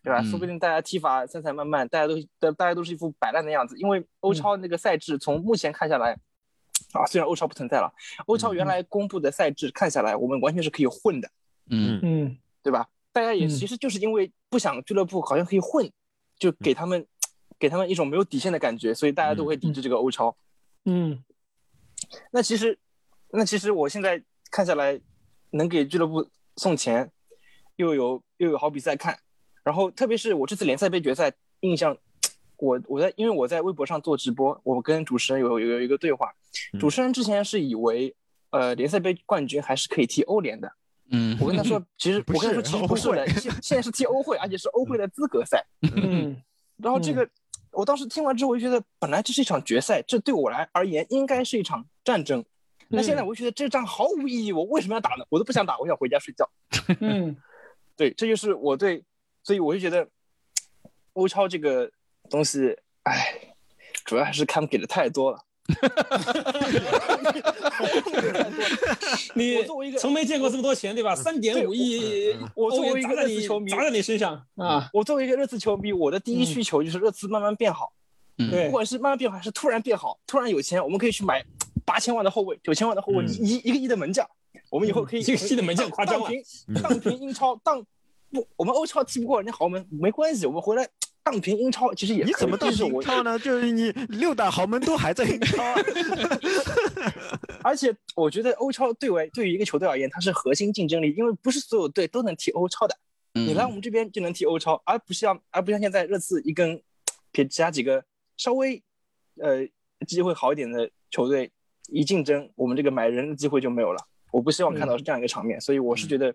对吧？说不定大家踢法散散漫漫，大家都大大家都是一副摆烂的样子。因为欧超那个赛制从目前看下来，啊，虽然欧超不存在了，欧超原来公布的赛制看下来，我们完全是可以混的，嗯。嗯，对吧？大家也其实就是因为不想俱乐部好像可以混，就给他们给他们一种没有底线的感觉，所以大家都会抵制这个欧超。嗯，那其实那其实我现在看下来，能给俱乐部送钱。又有又有好比赛看，然后特别是我这次联赛杯决赛，印象我我在因为我在微博上做直播，我跟主持人有有有一个对话，主持人之前是以为呃联赛杯冠军还是可以踢欧联的，嗯，我跟他说其实 我跟他说其实不是的，现现在是踢欧会，而且是欧会的资格赛，嗯，然后这个我当时听完之后我就觉得本来这是一场决赛，这对我来而言应该是一场战争，那现在我就觉得这仗毫无意义，我为什么要打呢？我都不想打，我想回家睡觉，嗯。对，这就是我对，所以我就觉得 欧超这个东西，哎，主要还是看给的太多了。你作为一个从没见过这么多钱，对吧？三点五亿，我作为一个热刺球迷，砸在你身上啊！我作为一个热刺球迷，我的第一需求就是热刺慢慢变好。对，不管是慢慢变好，还是突然变好，突然有钱，我们可以去买八千万的后卫，九千万的后卫，一一个亿的门将。我们以后可以一个亿的门将夸张了，荡平英超，荡不，我们欧超踢不过人家豪门没关系，我们回来荡平英超其实也你怎么荡平英超呢？就是你六大豪门都还在英超，而且我觉得欧超对为对于一个球队而言，它是核心竞争力，因为不是所有队都能踢欧超的，你来我们这边就能踢欧超，而不像而不像现在热刺一根，比其他几个稍微呃机会好一点的球队一竞争，我们这个买人的机会就没有了。我不希望看到是这样一个场面，所以我是觉得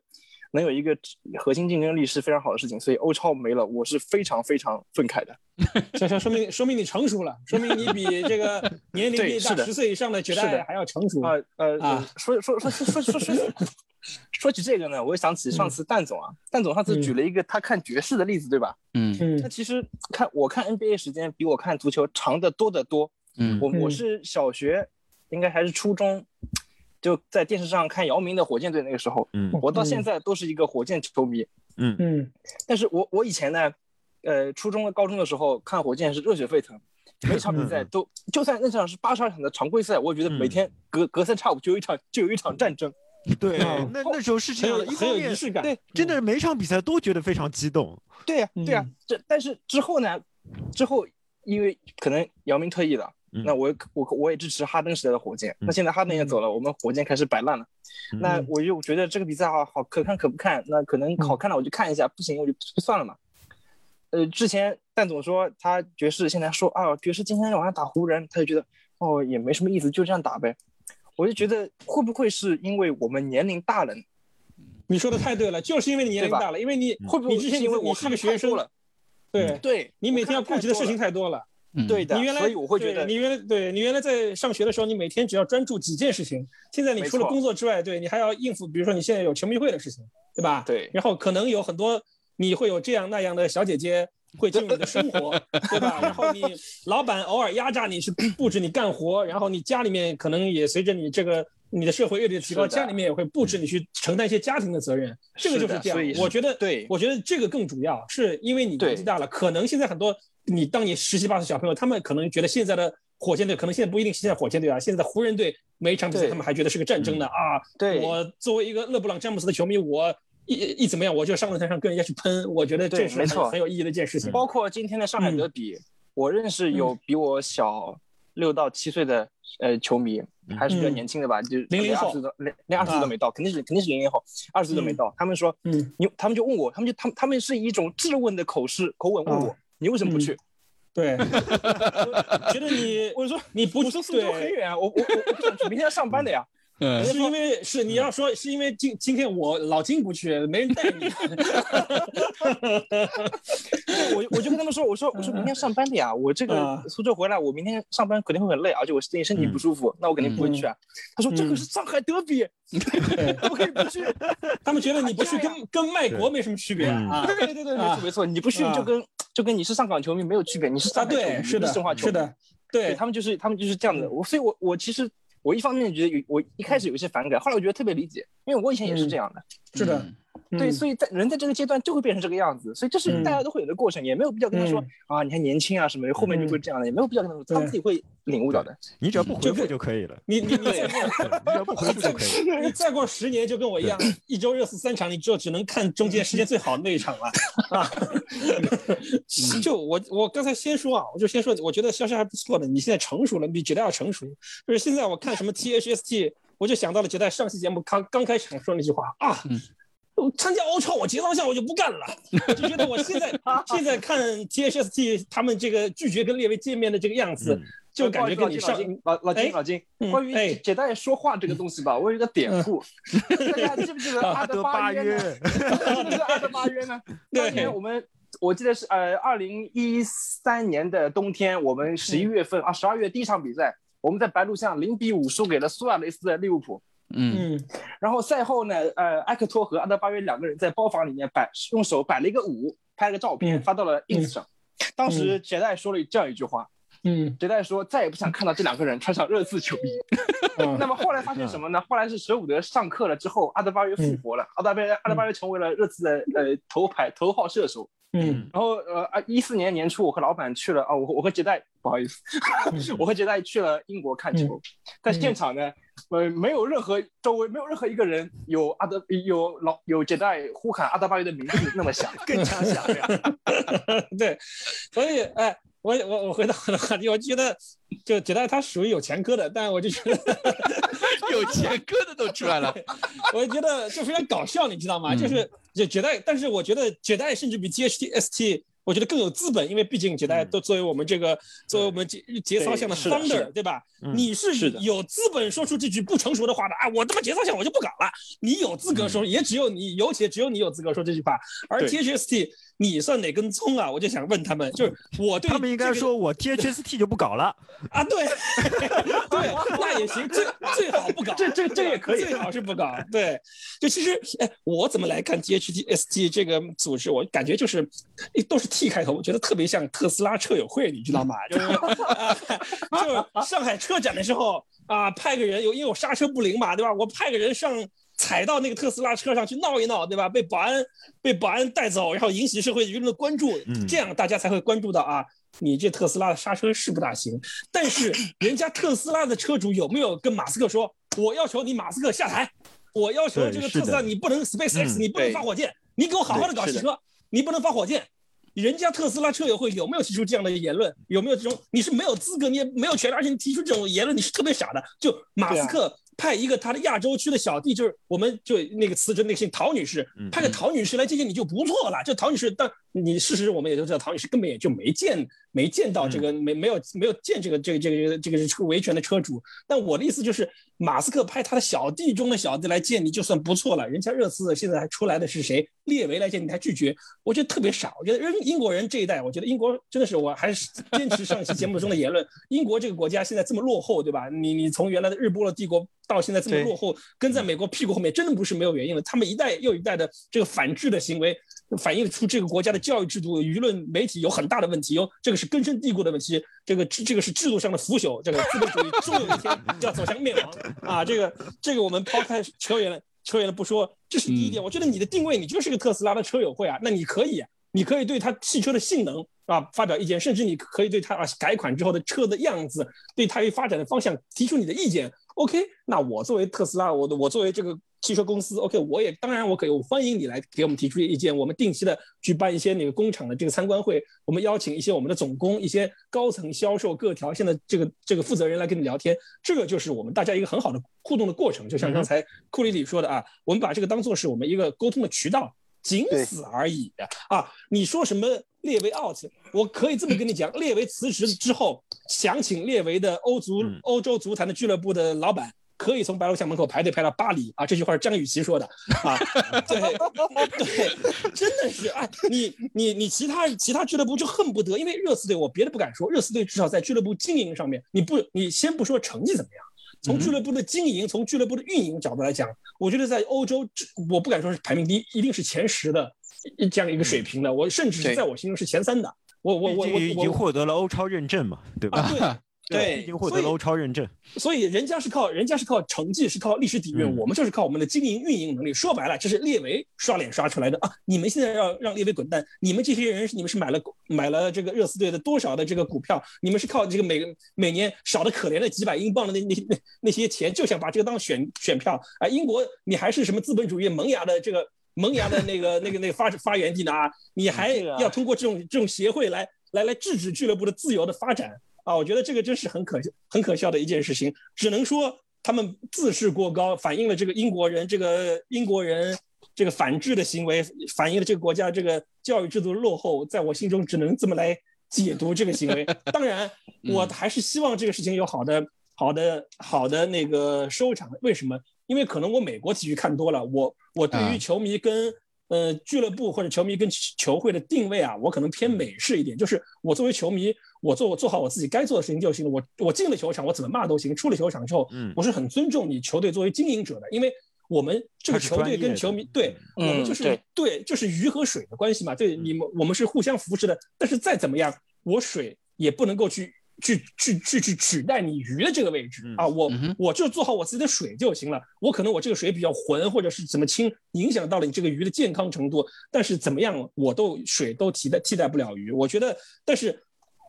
能有一个核心竞争力是非常好的事情。所以欧超没了，我是非常非常愤慨的。这这说明说明你成熟了，说明你比这个年龄比大十岁以上的绝代还要成熟啊呃说说说说说说说起这个呢，我想起上次蛋总啊，蛋总上次举了一个他看爵士的例子，对吧？嗯嗯。那其实看我看 NBA 时间比我看足球长得多得多。嗯。我我是小学，应该还是初中。就在电视上看姚明的火箭队那个时候，嗯，我到现在都是一个火箭球迷，嗯。嗯，但是我我以前呢，呃，初中和、高中的时候看火箭是热血沸腾，每场比赛都，就算那场是八十二场的常规赛，我也觉得每天隔隔三差五就有一场就有一场战争，对，那那时候是这样，很有仪式感，对，真的每场比赛都觉得非常激动，对呀对呀，这但是之后呢，之后因为可能姚明退役了。那我我我也支持哈登时代的火箭，那现在哈登也走了，我们火箭开始摆烂了。那我就觉得这个比赛好好可看可不看，那可能好看了我就看一下，不行我就算了嘛。呃，之前蛋总说他爵士现在说啊，爵士今天晚上打湖人，他就觉得哦也没什么意思，就这样打呗。我就觉得会不会是因为我们年龄大了？你说的太对了，就是因为你年龄大了，因为你会不会你之前因为我是个学生了？对对，你每天要顾及的事情太多了。对的，你原来所以我会觉得你原来对你原来在上学的时候，你每天只要专注几件事情。现在你除了工作之外，对你还要应付，比如说你现在有球迷会的事情，对吧？对。然后可能有很多你会有这样那样的小姐姐会进入你的生活，对吧？然后你 老板偶尔压榨你，是布置你干活，然后你家里面可能也随着你这个你的社会阅历的提高，家里面也会布置你去承担一些家庭的责任。这个就是这样。我觉得，对，我觉得这个更主要，是因为你年纪大了，可能现在很多。你当你十七八岁小朋友，他们可能觉得现在的火箭队，可能现在不一定现在火箭队啊，现在的湖人队每一场比赛他们还觉得是个战争呢啊！对，我作为一个勒布朗詹姆斯的球迷，我一一怎么样，我就上论坛上跟人家去喷，我觉得这是很很有意义的一件事情。包括今天的上海德比，我认识有比我小六到七岁的呃球迷，还是比较年轻的吧，就零零后，连连二十岁都没到，肯定是肯定是零零后，二十岁都没到。他们说，嗯，你他们就问我，他们就他们他们是以一种质问的口试口吻问我。你为什么不去？对，觉得你，我说你不，我说苏州很远，我我我不想去，明天要上班的呀。嗯，是因为是你要说是因为今今天我老金不去，没人带你。我我就跟他们说，我说我说明天上班的呀，我这个苏州回来，我明天上班肯定会很累，而且我最近身体不舒服，那我肯定不会去啊。他说这个是上海德比，不可以不去。他们觉得你不去跟跟卖国没什么区别啊。对对对对，没错没错，你不去就跟就跟你是上港球迷没有区别，你是上海球迷，是的，是的，对他们就是他们就是这样的。我所以，我我其实。我一方面觉得有，我一开始有一些反感，后来我觉得特别理解，因为我以前也是这样的。是的，对，所以在人在这个阶段就会变成这个样子，所以这是大家都会有的过程，也没有必要跟他说啊，你还年轻啊什么的，后面就会这样的，也没有必要跟他说，他们自己会领悟到的。你只要不回复就可以了。你你你再过，你只要不回复就可以了。你再过十年就跟我一样，一周热刺三场，你就只能看中间时间最好的那一场了。啊，就我我刚才先说啊，我就先说，我觉得肖肖还不错的，你现在成熟了，比绝代要成熟。就是现在我看什么 T H S T，我就想到了绝代上期节目刚刚开始说那句话啊。参加欧超，我节操下我就不干了，就觉得我现在 现在看 T H S T 他们这个拒绝跟列维见面的这个样子，就感觉跟你上老老金老金，关于姐代说话这个东西吧，我有个典故，大家记不记得阿德巴约？记不记得阿德巴约呢？当年我们我记得是呃二零一三年的冬天，我们十一月份啊十二月第一场比赛，我们在白鹿巷零比五输给了苏亚雷斯的利物浦。嗯，然后赛后呢，呃，埃克托和阿德巴约两个人在包房里面摆，用手摆了一个舞，拍了个照片发到了 ins 上。当时杰代说了这样一句话，嗯，杰代说再也不想看到这两个人穿上热刺球衣。那么后来发现什么呢？后来是舍伍德上课了之后，阿德巴约复活了，阿德巴约阿德巴约成为了热刺的呃头牌头号射手。嗯，然后呃啊，一四年年初，我和老板去了啊，我我和杰代不好意思，我和杰代去了英国看球，在现场呢，呃，没有任何周围没有任何一个人有阿德有老有杰代呼喊阿德巴约的名字那么响，更加响亮。对，所以哎。我我我回到我的话题，我觉得就觉得他属于有前科的，但我就觉得 有前科的都出来了，我觉得就非常搞笑，你知道吗？就是就觉得，但是我觉得绝代甚至比 G H T S T。我觉得更有资本，因为毕竟绝代都作为我们这个作为我们节节操项的 founder，对吧？你是有资本说出这句不成熟的话的啊！我他妈节操项我就不搞了。你有资格说，也只有你，尤其只有你有资格说这句话。而 THST 你算哪根葱啊？我就想问他们，就是我对他们应该说我 THST 就不搞了啊？对 对，那也行，最最好不搞，这这这也可以，最好是不搞。对，就其实哎，我怎么来看 THST 这个组织？我感觉就是都是。T 开头，我觉得特别像特斯拉车友会，你知道吗？就是，就是上海车展的时候啊，派个人有因为我刹车不灵嘛，对吧？我派个人上踩到那个特斯拉车上去闹一闹，对吧？被保安被保安带走，然后引起社会舆论的关注，这样大家才会关注到啊，你这特斯拉的刹车是不大行。但是人家特斯拉的车主有没有跟马斯克说，我要求你马斯克下台，我要求这个特斯拉你不能 SpaceX，你不能发火箭，你给我好好的搞汽车，你不能发火箭。人家特斯拉车友会有没有提出这样的言论？有没有这种？你是没有资格，你也没有权利，而且你提出这种言论，你是特别傻的。就马斯克派一个他的亚洲区的小弟，就是我们就那个辞职那个姓陶女士，派个陶女士来接见你就不错了。这陶女士当你事实我们也都知道，唐女士根本也就没见没见到这个没没有没有见这个这个这个这个这个维权的车主。但我的意思就是，马斯克派他的小弟中的小弟来见你就算不错了。人家热刺现在还出来的是谁？列维来见你还拒绝，我觉得特别傻。我觉得英英国人这一代，我觉得英国真的是我还是坚持上一期节目中的言论：英国这个国家现在这么落后，对吧？你你从原来的日不落帝国到现在这么落后，跟在美国屁股后面，真的不是没有原因的。他们一代又一代的这个反制的行为。反映出这个国家的教育制度、舆论媒体有很大的问题有，这个是根深蒂固的问题，这个这个是制度上的腐朽，这个资本主义终有一天要走向灭亡啊！这个这个我们抛开扯远了，扯远了不说，这是第一点。我觉得你的定位，你就是个特斯拉的车友会啊，那你可以，你可以对它汽车的性能啊发表意见，甚至你可以对它啊改款之后的车的样子，对它发展的方向提出你的意见。OK，那我作为特斯拉，我的我作为这个。汽车公司，OK，我也当然我可以，我欢迎你来给我们提出意见。我们定期的举办一些那个工厂的这个参观会，我们邀请一些我们的总工、一些高层销售各条线的这个这个负责人来跟你聊天。这个就是我们大家一个很好的互动的过程。就像刚才库里里说的啊，我们把这个当做是我们一个沟通的渠道，仅此而已啊。你说什么列维 out，我可以这么跟你讲，列维辞职之后，想请列维的欧足欧洲足坛的俱乐部的老板。可以从白鹿巷门口排队排到巴黎啊！这句话是张雨绮说的啊，对对，真的是哎，你你你其他其他俱乐部就恨不得，因为热刺队我别的不敢说，热刺队至少在俱乐部经营上面，你不你先不说成绩怎么样，从俱乐部的经营，从俱乐部的运营角度来讲，我觉得在欧洲，我不敢说是排名第一，一定是前十的这样一个水平的，我甚至是在我心中是前三的。我我我我已经获得了欧超认证嘛，对吧？对。对，已经获得了欧超认证，所以人家是靠人家是靠成绩，是靠历史底蕴，我们就是靠我们的经营运营能力。说白了，这是列维刷脸刷出来的啊！你们现在要让列维滚蛋，你们这些人，你们是买了买了这个热刺队的多少的这个股票？你们是靠这个每每年少的可怜的几百英镑的那那那那些钱，就想把这个当选选票啊？英国，你还是什么资本主义萌芽的这个萌芽的那个那个那个发发源地呢？啊，你还要通过这种这种协会来来来制止俱乐部的自由的发展？啊，我觉得这个真是很可很可笑的一件事情，只能说他们自视过高，反映了这个英国人这个英国人这个反制的行为，反映了这个国家这个教育制度落后，在我心中只能这么来解读这个行为。当然，我还是希望这个事情有好的、好的、好的那个收场。为什么？因为可能我美国体育看多了，我我对于球迷跟呃俱乐部或者球迷跟球会的定位啊，我可能偏美式一点，就是我作为球迷。我做我做好我自己该做的事情就行了。我我进了球场，我怎么骂都行。出了球场之后，我是很尊重你球队作为经营者的，因为我们这个球队跟球迷，对我们就是对，就是鱼和水的关系嘛。对你们，我们是互相扶持的。但是再怎么样，我水也不能够去去去去去取代你鱼的这个位置啊。我我就做好我自己的水就行了。我可能我这个水比较浑，或者是怎么清，影响到了你这个鱼的健康程度。但是怎么样，我都水都替代替代不了鱼。我觉得，但是。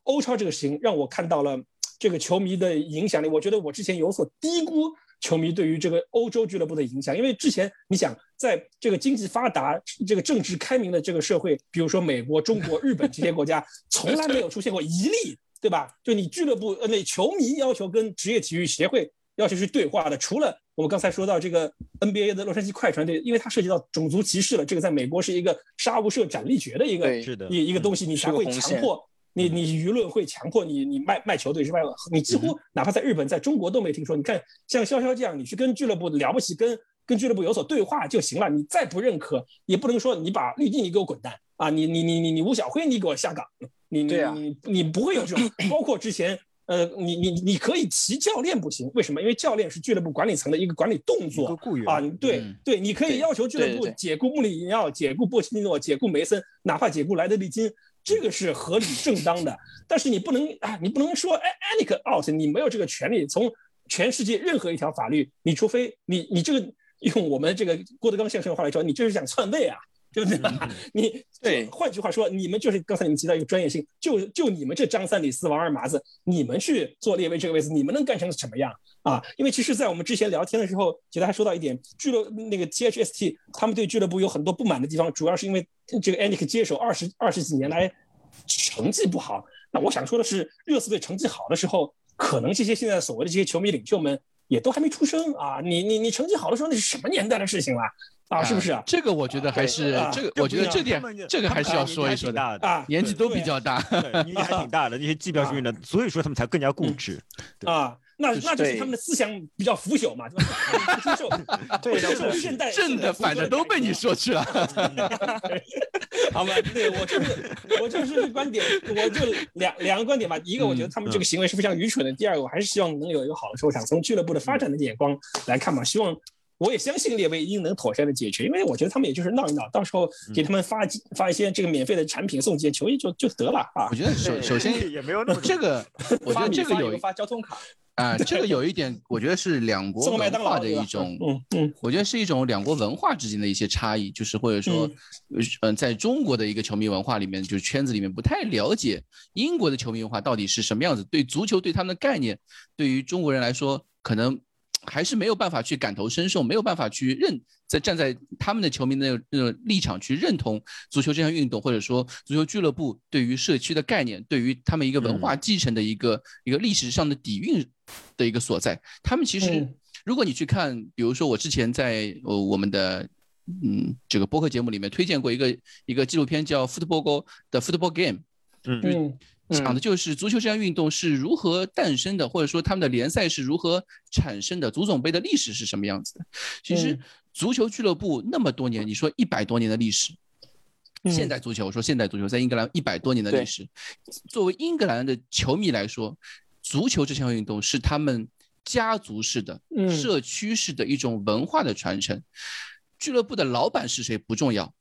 欧超这个事情让我看到了这个球迷的影响力。我觉得我之前有所低估球迷对于这个欧洲俱乐部的影响，因为之前你想在这个经济发达、这个政治开明的这个社会，比如说美国、中国、日本这些国家，从来没有出现过一例，对吧？就你俱乐部呃，那球迷要求跟职业体育协会要求去对话的，除了我们刚才说到这个 NBA 的洛杉矶快船队，因为它涉及到种族歧视了，这个在美国是一个杀无赦、斩立决的一个一一个东西，你才会强迫。你你舆论会强迫你你卖卖球队之外，你几乎哪怕在日本在中国都没听说。你看像潇潇这样，你去跟俱乐部了不起，跟跟俱乐部有所对话就行了。你再不认可，也不能说你把绿地你给我滚蛋啊！你你你你你吴晓辉你给我下岗，你你你你不会有这种。包括之前呃，你你你可以提教练不行，为什么？因为教练是俱乐部管理层的一个管理动作啊。对对，你可以要求俱乐部解雇穆里尼奥、解雇波切蒂诺、解雇梅森，哪怕解雇莱德利金。这个是合理正当的，但是你不能啊，你不能说哎 a n i k out，你没有这个权利。从全世界任何一条法律，你除非你你这个用我们这个郭德纲先生的话来说，你这是想篡位啊，对不 对？你对，换句话说，你们就是刚才你们提到一个专业性，就就你们这张三李四王二麻子，你们去做列位这个位置，你们能干成什么样啊？因为其实，在我们之前聊天的时候，其实还说到一点，俱乐那个 T H S T 他们对俱乐部有很多不满的地方，主要是因为这个 a n i k 接手二十二十几年来。成绩不好，那我想说的是，热刺队成绩好的时候，可能这些现在所谓的这些球迷领袖们也都还没出生啊！你你你成绩好的时候，那是什么年代的事情了？啊，是不是啊？这个我觉得还是这个，我觉得这点这个还是要说一说的啊，年纪都比较大，年纪还挺大的那些技标运的，所以说他们才更加固执啊。那那就是他们的思想比较腐朽嘛，不接受，对，现代正的反的都被你说去了。好吧，对我就是我就是观点，我就两两个观点吧。一个我觉得他们这个行为是非常愚蠢的，第二个我还是希望能有一个好的收场。从俱乐部的发展的眼光来看嘛，希望我也相信列维英能妥善的解决，因为我觉得他们也就是闹一闹，到时候给他们发发一些这个免费的产品送几件球衣就就得了啊。我觉得首首先 也没有那么这个，我觉得这个有发交通卡。啊，这个有一点，我觉得是两国文化的一种，嗯嗯，我觉得是一种两国文化之间的一些差异，就是或者说，嗯，在中国的一个球迷文化里面，就是圈子里面不太了解英国的球迷文化到底是什么样子，对足球对他们的概念，对于中国人来说，可能还是没有办法去感同身受，没有办法去认。在站在他们的球迷的那种立场去认同足球这项运动，或者说足球俱乐部对于社区的概念，对于他们一个文化继承的一个一个历史上的底蕴的一个所在。他们其实，如果你去看，比如说我之前在呃我们的嗯这个播客节目里面推荐过一个一个纪录片叫《Football Go》的《Football Game》，嗯。讲的就是足球这项运动是如何诞生的，或者说他们的联赛是如何产生的，足总杯的历史是什么样子的。其实足球俱乐部那么多年，你说一百多年的历史，现代足球，我说现代足球在英格兰一百多年的历史，作为英格兰的球迷来说，足球这项运动是他们家族式的、社区式的一种文化的传承。俱乐部的老板是谁不重要，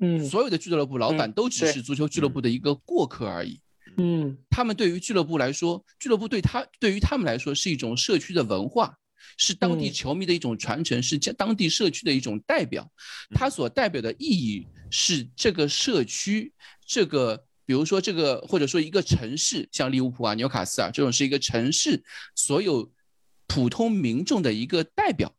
嗯，所有的俱乐部老板都只是足球俱乐部的一个过客而已。嗯，他们对于俱乐部来说，俱乐部对他对于他们来说是一种社区的文化，是当地球迷的一种传承，是当地社区的一种代表。它所代表的意义是这个社区，这个比如说这个或者说一个城市，像利物浦啊、纽卡斯尔这种是一个城市所有普通民众的一个代表。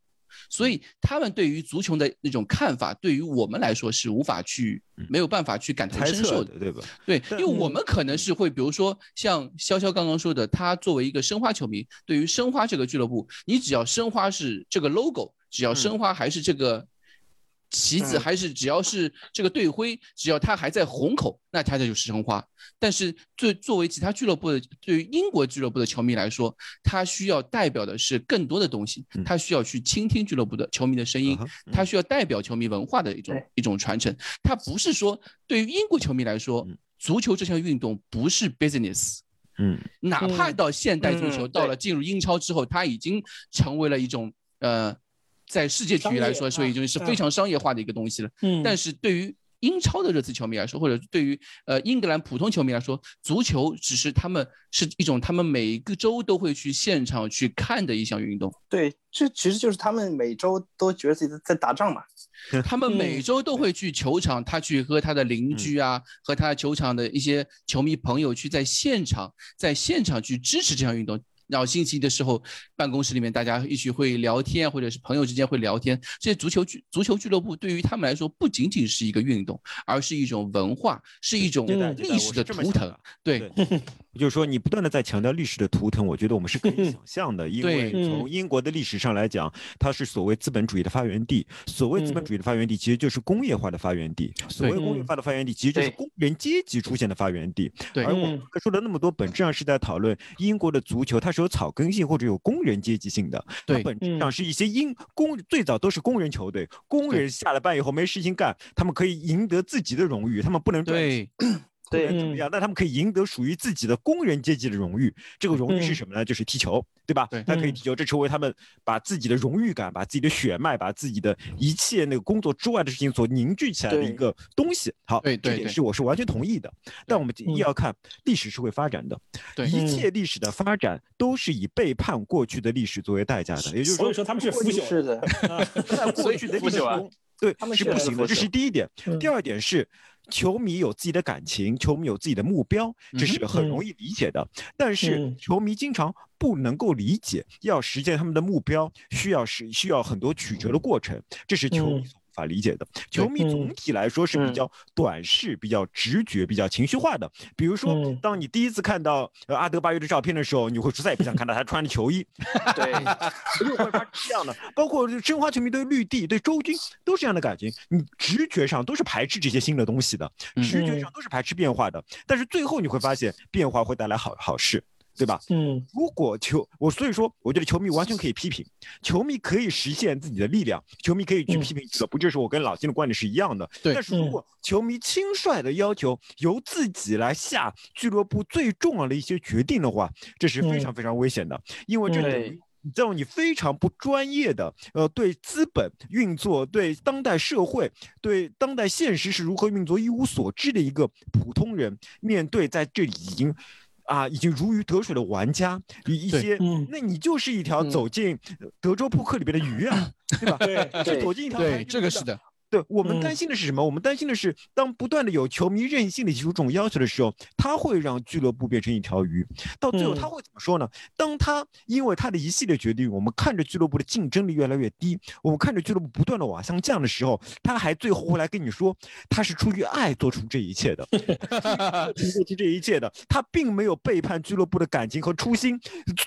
所以他们对于足球的那种看法，对于我们来说是无法去没有办法去感同身受的，对吧？对，因为我们可能是会，比如说像潇潇刚刚说的，他作为一个申花球迷，对于申花这个俱乐部，你只要申花是这个 logo，只要申花还是这个。旗子还是只要是这个队徽，只要它还在虹口，那它就是申花。但是，对作为其他俱乐部的，对于英国俱乐部的球迷来说，他需要代表的是更多的东西，他需要去倾听俱乐部的球迷的声音，他需要代表球迷文化的一种一种传承。他不是说对于英国球迷来说，足球这项运动不是 business，嗯，哪怕到现代足球到了进入英超之后，它已经成为了一种呃。在世界体育来说，所以已经是非常商业化的一个东西了。嗯，但是对于英超的热刺球迷来说，或者对于呃英格兰普通球迷来说，足球只是他们是一种他们每个周都会去现场去看的一项运动。对，这其实就是他们每周都觉得自己在打仗嘛。他们每周都会去球场，他去和他的邻居啊，和他球场的一些球迷朋友去在现场，在现场去支持这项运动。然后星期一的时候，办公室里面大家一起会聊天，或者是朋友之间会聊天。这些足球俱足球俱乐部对于他们来说，不仅仅是一个运动，而是一种文化，是一种历史的图腾。对，就是说你不断的在强调历史的图腾，我觉得我们是可以想象的，因为从英国的历史上来讲，它是所谓资本主义的发源地。所谓资本主义的发源地，其实就是工业化的发源地。所谓工业化的发源地，其实就是工人阶级出现的发源地。而我们说了那么多，本质上是在讨论英国的足球，它是。有草根性或者有工人阶级性的，它本质上是一些因工最早都是工人球队，工人下了班以后没事情干，他们可以赢得自己的荣誉，他们不能赚钱。对，怎么样？那他们可以赢得属于自己的工人阶级的荣誉。这个荣誉是什么呢？就是踢球，对吧？对，他可以踢球，这成为他们把自己的荣誉感、把自己的血脉、把自己的一切那个工作之外的事情所凝聚起来的一个东西。好，对，这点是我是完全同意的。但我们一要看历史是会发展的，对，一切历史的发展都是以背叛过去的历史作为代价的。也就是说，说他们是腐朽的，在过去的历史中，对，他们是不行的。这是第一点。第二点是。球迷有自己的感情，球迷有自己的目标，这是很容易理解的。但是球迷经常不能够理解，要实现他们的目标，需要是需要很多曲折的过程，这是球迷法理解的。球迷总体来说是比较短视、比较直觉、比较情绪化的。比如说，当你第一次看到呃阿德巴约的照片的时候，你会说再也不想看到他穿着球衣。对，又会发生这样的。包括申花球迷对绿地、对周军都是这样的感情，你直觉上都是排斥这些新的东西的，直觉上都是排斥变化的。但是最后你会发现，变化会带来好好事。对吧？嗯，如果球我所以说，我觉得球迷完全可以批评，球迷可以实现自己的力量，球迷可以去批评俱乐部，这是我跟老金的观点是一样的。对。但是如果球迷轻率的要求由自己来下俱乐部最重要的一些决定的话，这是非常非常危险的，因为这等于这种你非常不专业的，呃，对资本运作、对当代社会、对当代现实是如何运作一无所知的一个普通人，面对在这里已经。啊，已经如鱼得水的玩家，一一些，那你就是一条走进德州扑克里边的鱼啊，对吧？对，就走进一条对，这个是的。对我们担心的是什么？我们担心的是，当不断的有球迷任性的提出这种要求的时候，他会让俱乐部变成一条鱼。到最后他会怎么说呢？当他因为他的一系列决定，我们看着俱乐部的竞争力越来越低，我们看着俱乐部不断的往下降的时候，他还最后会来跟你说，他是出于爱做出这一切的，做出这一切的，他并没有背叛俱乐部的感情和初心。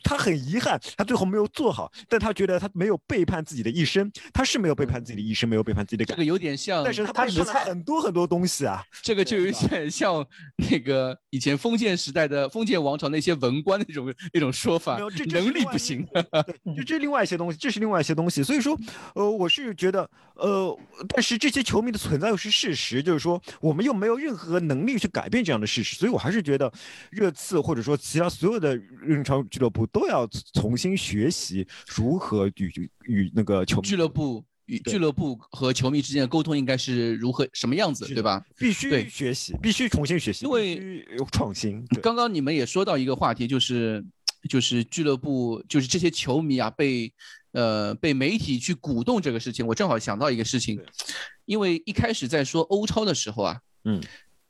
他很遗憾，他最后没有做好，但他觉得他没有背叛自己的一生，他是没有背叛自己的一生，没有背叛自己的感。有点像，但是他是很多很多东西啊，这个就有点像那个以前封建时代的封建王朝那些文官那种那种说法，这能力不行。对，就这另外一些东西，这是另外一些东西。所以说，呃，我是觉得，呃，但是这些球迷的存在又是事实，就是说我们又没有任何能力去改变这样的事实。所以我还是觉得，热刺或者说其他所有的日常俱乐部都要重新学习如何与与那个球俱乐部。与俱乐部和球迷之间的沟通应该是如何什么样子，对吧？必须学习，必须重新学习，因为有创新。刚刚你们也说到一个话题，就是就是俱乐部，就是这些球迷啊，被呃被媒体去鼓动这个事情。我正好想到一个事情，因为一开始在说欧超的时候啊，嗯，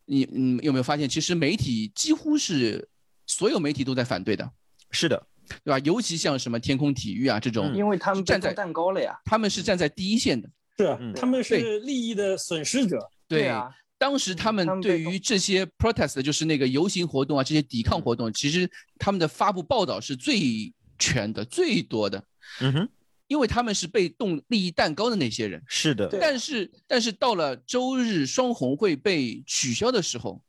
你嗯有没有发现，其实媒体几乎是所有媒体都在反对的。是的。对吧？尤其像什么天空体育啊这种，因为他们站在蛋糕了呀，他们是站在第一线的，是，他们是利益的损失者。对啊，当时他们对于这些 protest，就是那个游行活动啊，这些抵抗活动，其实他们的发布报道是最全的、最多的。嗯哼，因为他们是被动利益蛋糕的那些人。是的。但是，但是到了周日双红会被取消的时候，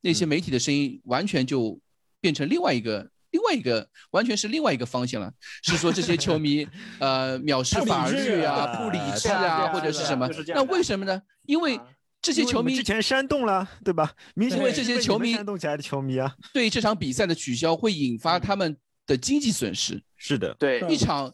那些媒体的声音完全就变成另外一个。另外一个完全是另外一个方向了，是说这些 球迷呃藐视法律啊、不理智啊，或者是什么？那为什么呢？因为这些球迷之前煽动了，对吧？明因为这些球迷煽动起来的球迷啊，对这场比赛的取消会引发他们的经济损失。是的，对一场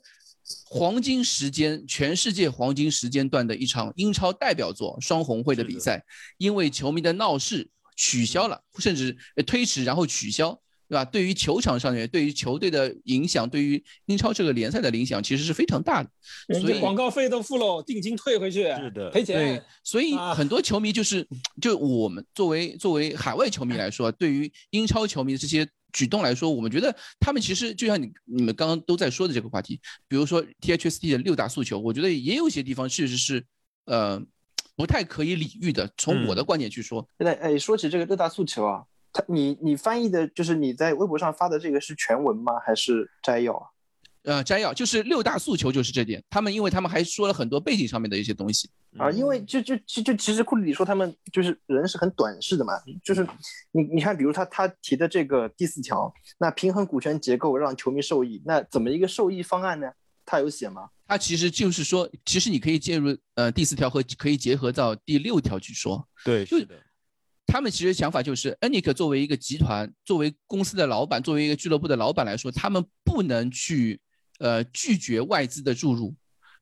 黄金时间、全世界黄金时间段的一场英超代表作双红会的比赛，因为球迷的闹事取消了，甚至推迟，然后取消。对吧？对于球场上面，对于球队的影响，对于英超这个联赛的影响，其实是非常大的。所以广告费都付了，定金退回去，是的，赔钱。对，所以很多球迷就是，就我们作为作为海外球迷来说，对于英超球迷的这些举动来说，我们觉得他们其实就像你你们刚刚都在说的这个话题，比如说 THST 的六大诉求，我觉得也有些地方确实是，呃，不太可以理喻的。从我的观点去说，现在哎，说起这个六大诉求啊。他你你翻译的就是你在微博上发的这个是全文吗？还是摘要啊？呃，摘要就是六大诉求就是这点。他们因为他们还说了很多背景上面的一些东西啊。因为就就就就其实库里说他们就是人是很短视的嘛。就是你你看，比如他他提的这个第四条，那平衡股权结构让球迷受益，那怎么一个受益方案呢？他有写吗？他其实就是说，其实你可以介入呃第四条和可以结合到第六条去说。对，是的。他们其实想法就是，恩尼克作为一个集团、作为公司的老板、作为一个俱乐部的老板来说，他们不能去，呃，拒绝外资的注入。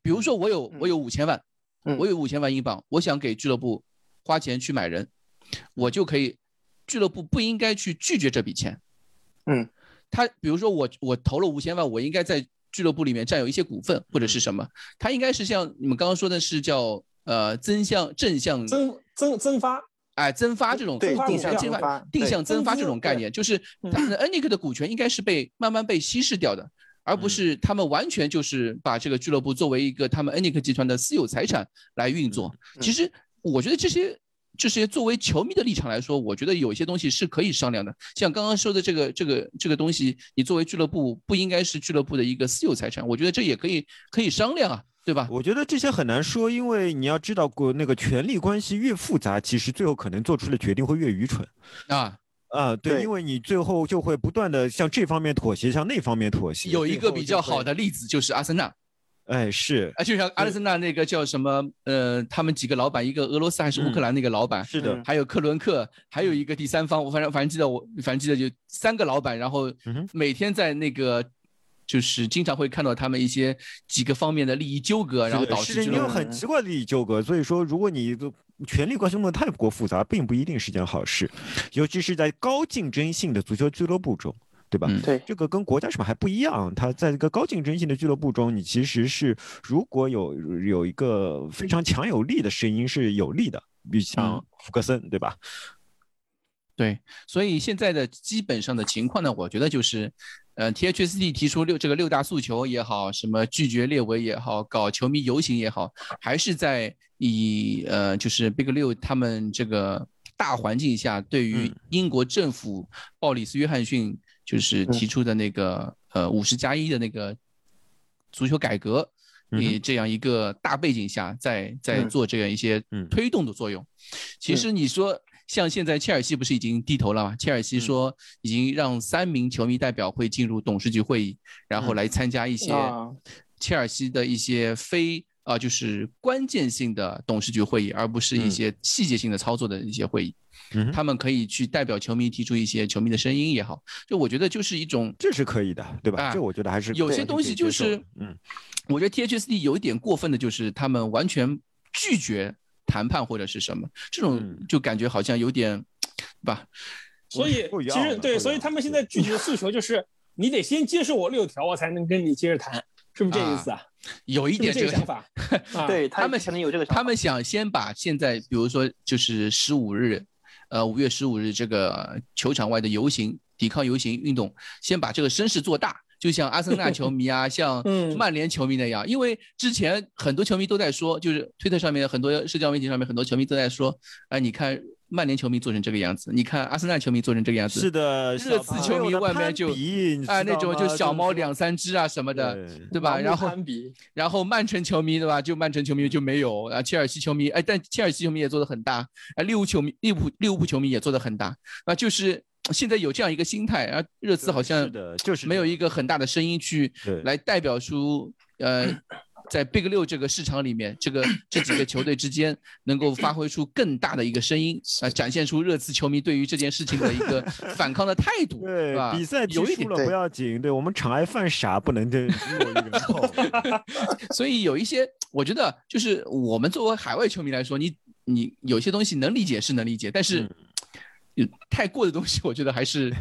比如说，我有我有五千万，我有五千万英镑，我想给俱乐部花钱去买人，我就可以，俱乐部不应该去拒绝这笔钱。嗯，他比如说我我投了五千万，我应该在俱乐部里面占有一些股份或者是什么？他应该是像你们刚刚说的是叫呃增向正向增增增发。哎，增发这种定向增发、定向增发这种概念，就是他的 Enik 的股权应该是被慢慢被稀释掉的。而不是他们完全就是把这个俱乐部作为一个他们恩尼克集团的私有财产来运作。其实我觉得这些这些作为球迷的立场来说，我觉得有些东西是可以商量的。像刚刚说的这个这个这个东西，你作为俱乐部不应该是俱乐部的一个私有财产，我觉得这也可以可以商量啊，对吧？我觉得这些很难说，因为你要知道过那个权力关系越复杂，其实最后可能做出的决定会越愚蠢啊。啊，对，因为你最后就会不断的向这方面妥协，向那方面妥协。有一个比较好的例子就是阿森纳，哎，是，啊，就像阿森纳那个叫什么，呃，他们几个老板，一个俄罗斯还是乌克兰那个老板，是的，还有克伦克，还有一个第三方，我反正反正记得我反正记得就三个老板，然后每天在那个。就是经常会看到他们一些几个方面的利益纠葛，然后导致这种很奇怪的利益纠葛。所以说，如果你的权力关系弄得太过复杂，并不一定是件好事，尤其是在高竞争性的足球俱乐部中，对吧？对，这个跟国家什么还不一样。它在一个高竞争性的俱乐部中，你其实是如果有有一个非常强有力的声音是有利的，比如像福克森，对吧？对，所以现在的基本上的情况呢，我觉得就是。呃，THSD 提出六这个六大诉求也好，什么拒绝列维也好，搞球迷游行也好，还是在以呃，就是 Big 六他们这个大环境下，对于英国政府鲍里斯约翰逊就是提出的那个呃五十加一的那个足球改革，以这样一个大背景下，在在做这样一些推动的作用。其实你说。像现在切尔西不是已经低头了吗？切尔西说已经让三名球迷代表会进入董事局会议，然后来参加一些切尔西的一些非啊就是关键性的董事局会议，而不是一些细节性的操作的一些会议。他们可以去代表球迷提出一些球迷的声音也好，就我觉得就是一种这是可以的，对吧？这我觉得还是有些东西就是嗯，我觉得 T H C D 有一点过分的就是他们完全拒绝。谈判或者是什么，这种就感觉好像有点，对 吧？所以其实对，所以他们现在具体的诉求就是，你得先接受我六条，我才能跟你接着谈，是不是这意思啊？有一点这个想法，对他们可能有这个，他们想先把现在，比如说就是十五日，呃，五月十五日这个球场外的游行、抵抗游行运动，先把这个声势做大。就像阿森纳球迷啊，像曼联球迷那样，因为之前很多球迷都在说，就是推特上面很多社交媒体上面很多球迷都在说，哎，你看曼联球迷做成这个样子，你看阿森纳球迷做成这个样子，是的，热刺球迷外面就啊那种就小猫两三只啊什么的，对吧？然后然后曼城球迷对吧？就曼城球迷就没有啊，切尔西球迷哎，但切尔西球迷也做的很大，啊，利物浦球迷利物浦利物浦球迷也做的很大，啊，就是。现在有这样一个心态，啊，热刺好像就是没有一个很大的声音去来代表出，呃，在 Big 六这个市场里面，这个这几个球队之间能够发挥出更大的一个声音，啊，展现出热刺球迷对于这件事情的一个 反抗的态度，对吧？比赛结束了不要紧，对我们场外犯傻不能对落于人后。所以有一些，我觉得就是我们作为海外球迷来说，你你有些东西能理解是能理解，但是。有太过的东西，我觉得还是，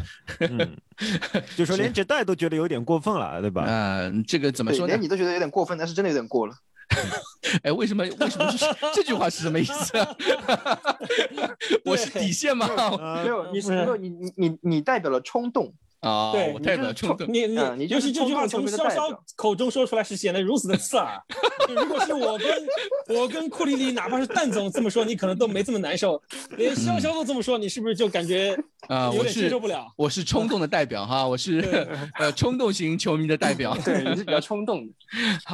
就说连这代都觉得有点过分了，对吧？啊，这个怎么说？连你都觉得有点过分，那是真的有点过了。哎，为什么？为什么是这句话是什么意思？我是底线吗？没有，你是没有，你你你你代表了冲动。啊，对，代表冲动，你你你尤其这句话从潇潇口中说出来是显得如此的刺耳。如果是我跟 我跟库里里，哪怕是蛋总这么说，你可能都没这么难受。连潇潇都这么说，你是不是就感觉啊，有点接受不了？我是冲动的代表哈，我是 呃冲动型球迷的代表。对，你是比较冲动的。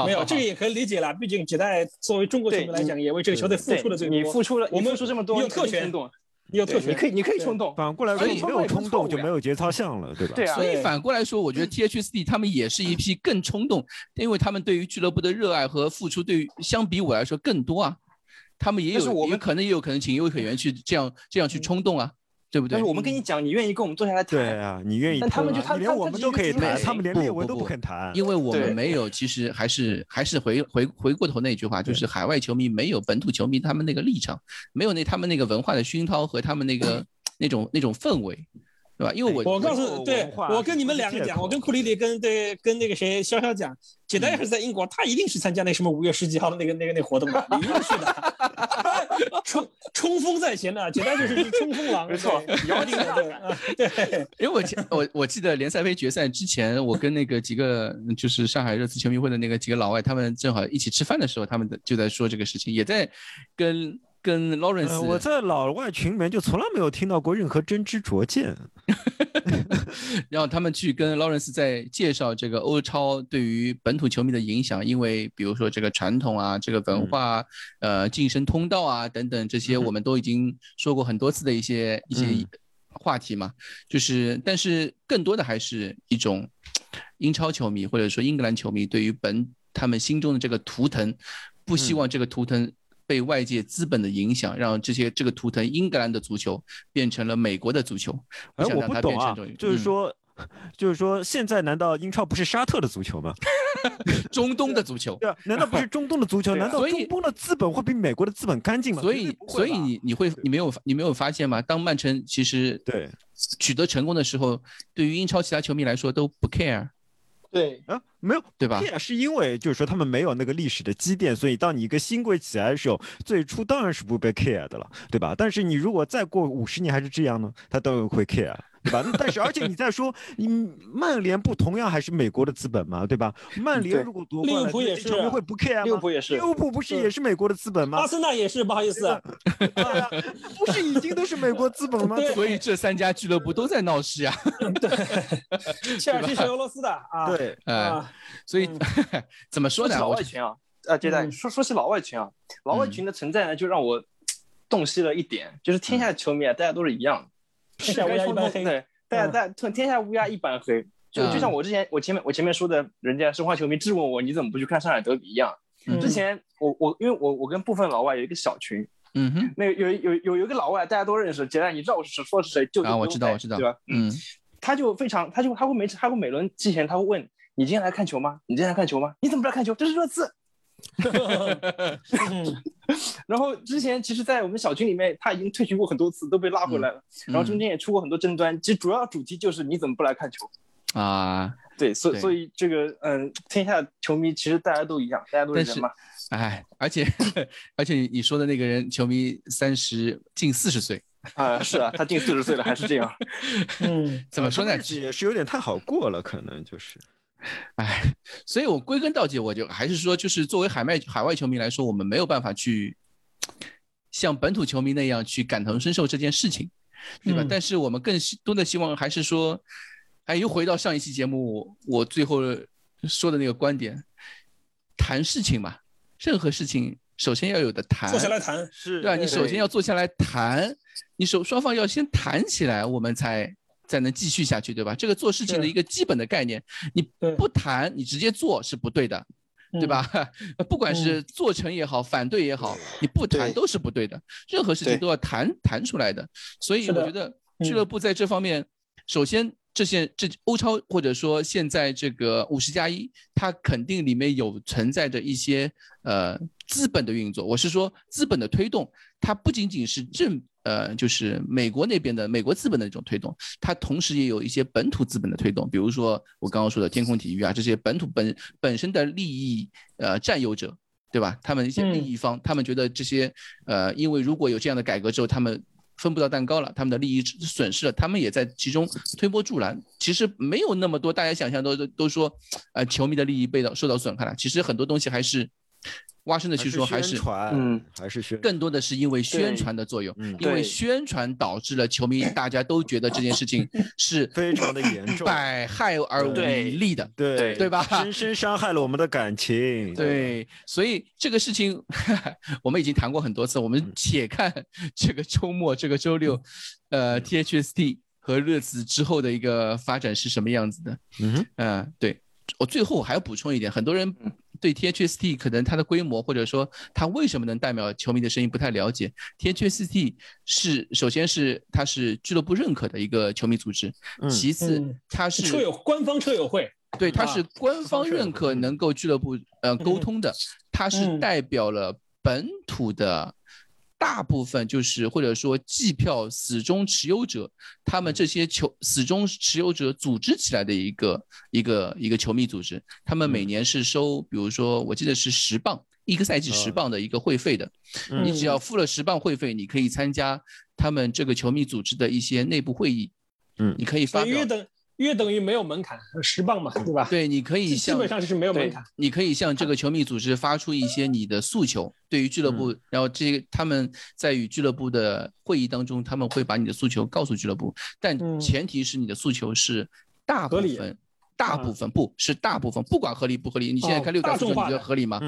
没有，这个也可以理解了。毕竟几代作为中国球迷来讲，也为这个球队付出了最多。你付出了，我们付出这么多，你有特权。你有特权，你可以，你可以冲动。反过来说，没有冲动就没有节操项了，对吧？对啊。所以反过来说，我觉得 T H C 他们也是一批更冲动，因为他们对于俱乐部的热爱和付出，对于相比我来说更多啊。他们也有，我们可能也有可能情有可原去这样这样去冲动啊。对不对？但是我们跟你讲，你愿意跟我们坐下来谈？对啊，你愿意。但他们就他连我们都可以谈，他们连列文都不肯谈，因为我们没有。其实还是还是回回回过头那句话，就是海外球迷没有本土球迷他们那个立场，没有那他们那个文化的熏陶和他们那个 那种那种氛围。对吧？因为我我告诉对我跟你们两个讲，我跟库里里跟对跟那个谁潇潇讲，简单要是在英国，他一定是参加那什么五月十几号的那个那个那活动的，一定是的。除除冲锋在前的，简单就是冲锋狼，没错，姚明的，对。因为我我我记得联赛杯决赛之前，我跟那个几个就是上海热刺球迷会的那个几个老外，他们正好一起吃饭的时候，他们就在说这个事情，也在跟。跟 Lawrence，我在老外群里面就从来没有听到过任何真知灼见，然后他们去跟 Lawrence 在介绍这个欧超对于本土球迷的影响，因为比如说这个传统啊，这个文化，呃，晋升通道啊等等这些，我们都已经说过很多次的一些一些话题嘛，就是但是更多的还是一种 英超球迷或者说英格兰球迷对于本他们心中的这个图腾，不希望这个图腾。被外界资本的影响，让这些这个图腾英格兰的足球变成了美国的足球。哎，我不懂啊，就是说，就是说，现在难道英超不是沙特的足球吗？中东的足球，对啊，难道不是中东的足球？难道中东的资本会比美国的资本干净吗？所以，所以你你会你没有你没有发现吗？当曼城其实对取得成功的时候，对于英超其他球迷来说都不 care。对啊，没有对吧？是因为就是说他们没有那个历史的积淀，所以当你一个新贵起来的时候，最初当然是不被 care 的了，对吧？但是你如果再过五十年还是这样呢，他当然会 care。对吧？但是而且你在说，你曼联不同样还是美国的资本吗？对吧？曼联如果夺冠了，球迷会不 care 吗？利物浦也是，利物浦不是也是美国的资本吗？阿森纳也是，不好意思，不是已经都是美国资本吗？所以这三家俱乐部都在闹事啊。对，切尔西是俄罗斯的啊。对，啊，所以 怎么说呢？老外群啊，呃，接待说说起老外群啊，老外群的存在呢，就让我 洞悉了一点，就是天下球迷啊，大家都是一样的。天下乌鸦一般黑，对，大家在天下乌鸦一般黑，就就像我之前我前面我前面说的，人家申花球迷质问我你怎么不去看上海德比一样。之前我我因为我我跟部分老外有一个小群，嗯哼，那个有有有有一个老外大家都认识，简单你知道我是说是谁就啊我知道我知道对吧？嗯，他就非常他就他会每次他会每轮之前他会问你今天来看球吗？你今天来看球吗？你怎么不来看球？这是热刺。然后之前其实，在我们小群里面，他已经退群过很多次，都被拉回来了。然后中间也出过很多争端，其实主要主题就是你怎么不来看球啊？对，所所以这个嗯，天下球迷其实大家都一样，大家都是人嘛。哎，而且而且你说的那个人，球迷三十近四十岁啊，是啊，他近四十岁了还是这样。嗯，怎么说呢？也是有点太好过了，可能就是。哎，所以我归根到底，我就还是说，就是作为海外海外球迷来说，我们没有办法去像本土球迷那样去感同身受这件事情，对吧？但是我们更多的希望还是说，哎，又回到上一期节目我最后说的那个观点，谈事情嘛，任何事情首先要有的谈，坐下来谈，是对吧？你首先要坐下来谈，你首双方要先谈起来，我们才。才能继续下去，对吧？这个做事情的一个基本的概念，你不谈，你直接做是不对的，对吧？不管是做成也好，反对也好，你不谈都是不对的。任何事情都要谈谈出来的。所以我觉得俱乐部在这方面，首先这些这欧超或者说现在这个五十加一，它肯定里面有存在着一些呃资本的运作。我是说资本的推动，它不仅仅是正。呃，就是美国那边的美国资本的一种推动，它同时也有一些本土资本的推动，比如说我刚刚说的天空体育啊，这些本土本本身的利益呃占有者，对吧？他们一些利益方，他们觉得这些呃，因为如果有这样的改革之后，他们分不到蛋糕了，他们的利益损失了，他们也在其中推波助澜。其实没有那么多，大家想象都都都说，呃，球迷的利益被到受到损害了。其实很多东西还是。挖深的去说，还是嗯，还是宣，更多的是因为宣传的作用，因为宣传导致了球迷大家都觉得这件事情 是非常的严重，百害而无一利的，对对吧？深深伤害了我们的感情。对，所以这个事情 我们已经谈过很多次，我们且看这个周末，这个周六，呃，THST 和热刺之后的一个发展是什么样子的？嗯嗯，对我最后还要补充一点，很多人。对 THST 可能它的规模，或者说它为什么能代表球迷的声音不太了解。THST 是首先是它是俱乐部认可的一个球迷组织，其次它是车友官方车友会，对，它是官方认可能够俱乐部呃沟通的，它是代表了本土的。大部分就是或者说季票死忠持有者，他们这些球死忠持有者组织起来的一个一个一个球迷组织，他们每年是收，比如说我记得是十磅一个赛季十磅的一个会费的，你只要付了十磅会费，你可以参加他们这个球迷组织的一些内部会议，嗯，你可以发表。约等于没有门槛，十磅嘛，对吧？对，你可以基本上就是没有门槛。你可以向这个球迷组织发出一些你的诉求，对于俱乐部，然后这他们在与俱乐部的会议当中，他们会把你的诉求告诉俱乐部，但前提是你的诉求是大部分，大部分不是大部分，不管合理不合理。你现在看六大诉求，你觉得合理吗？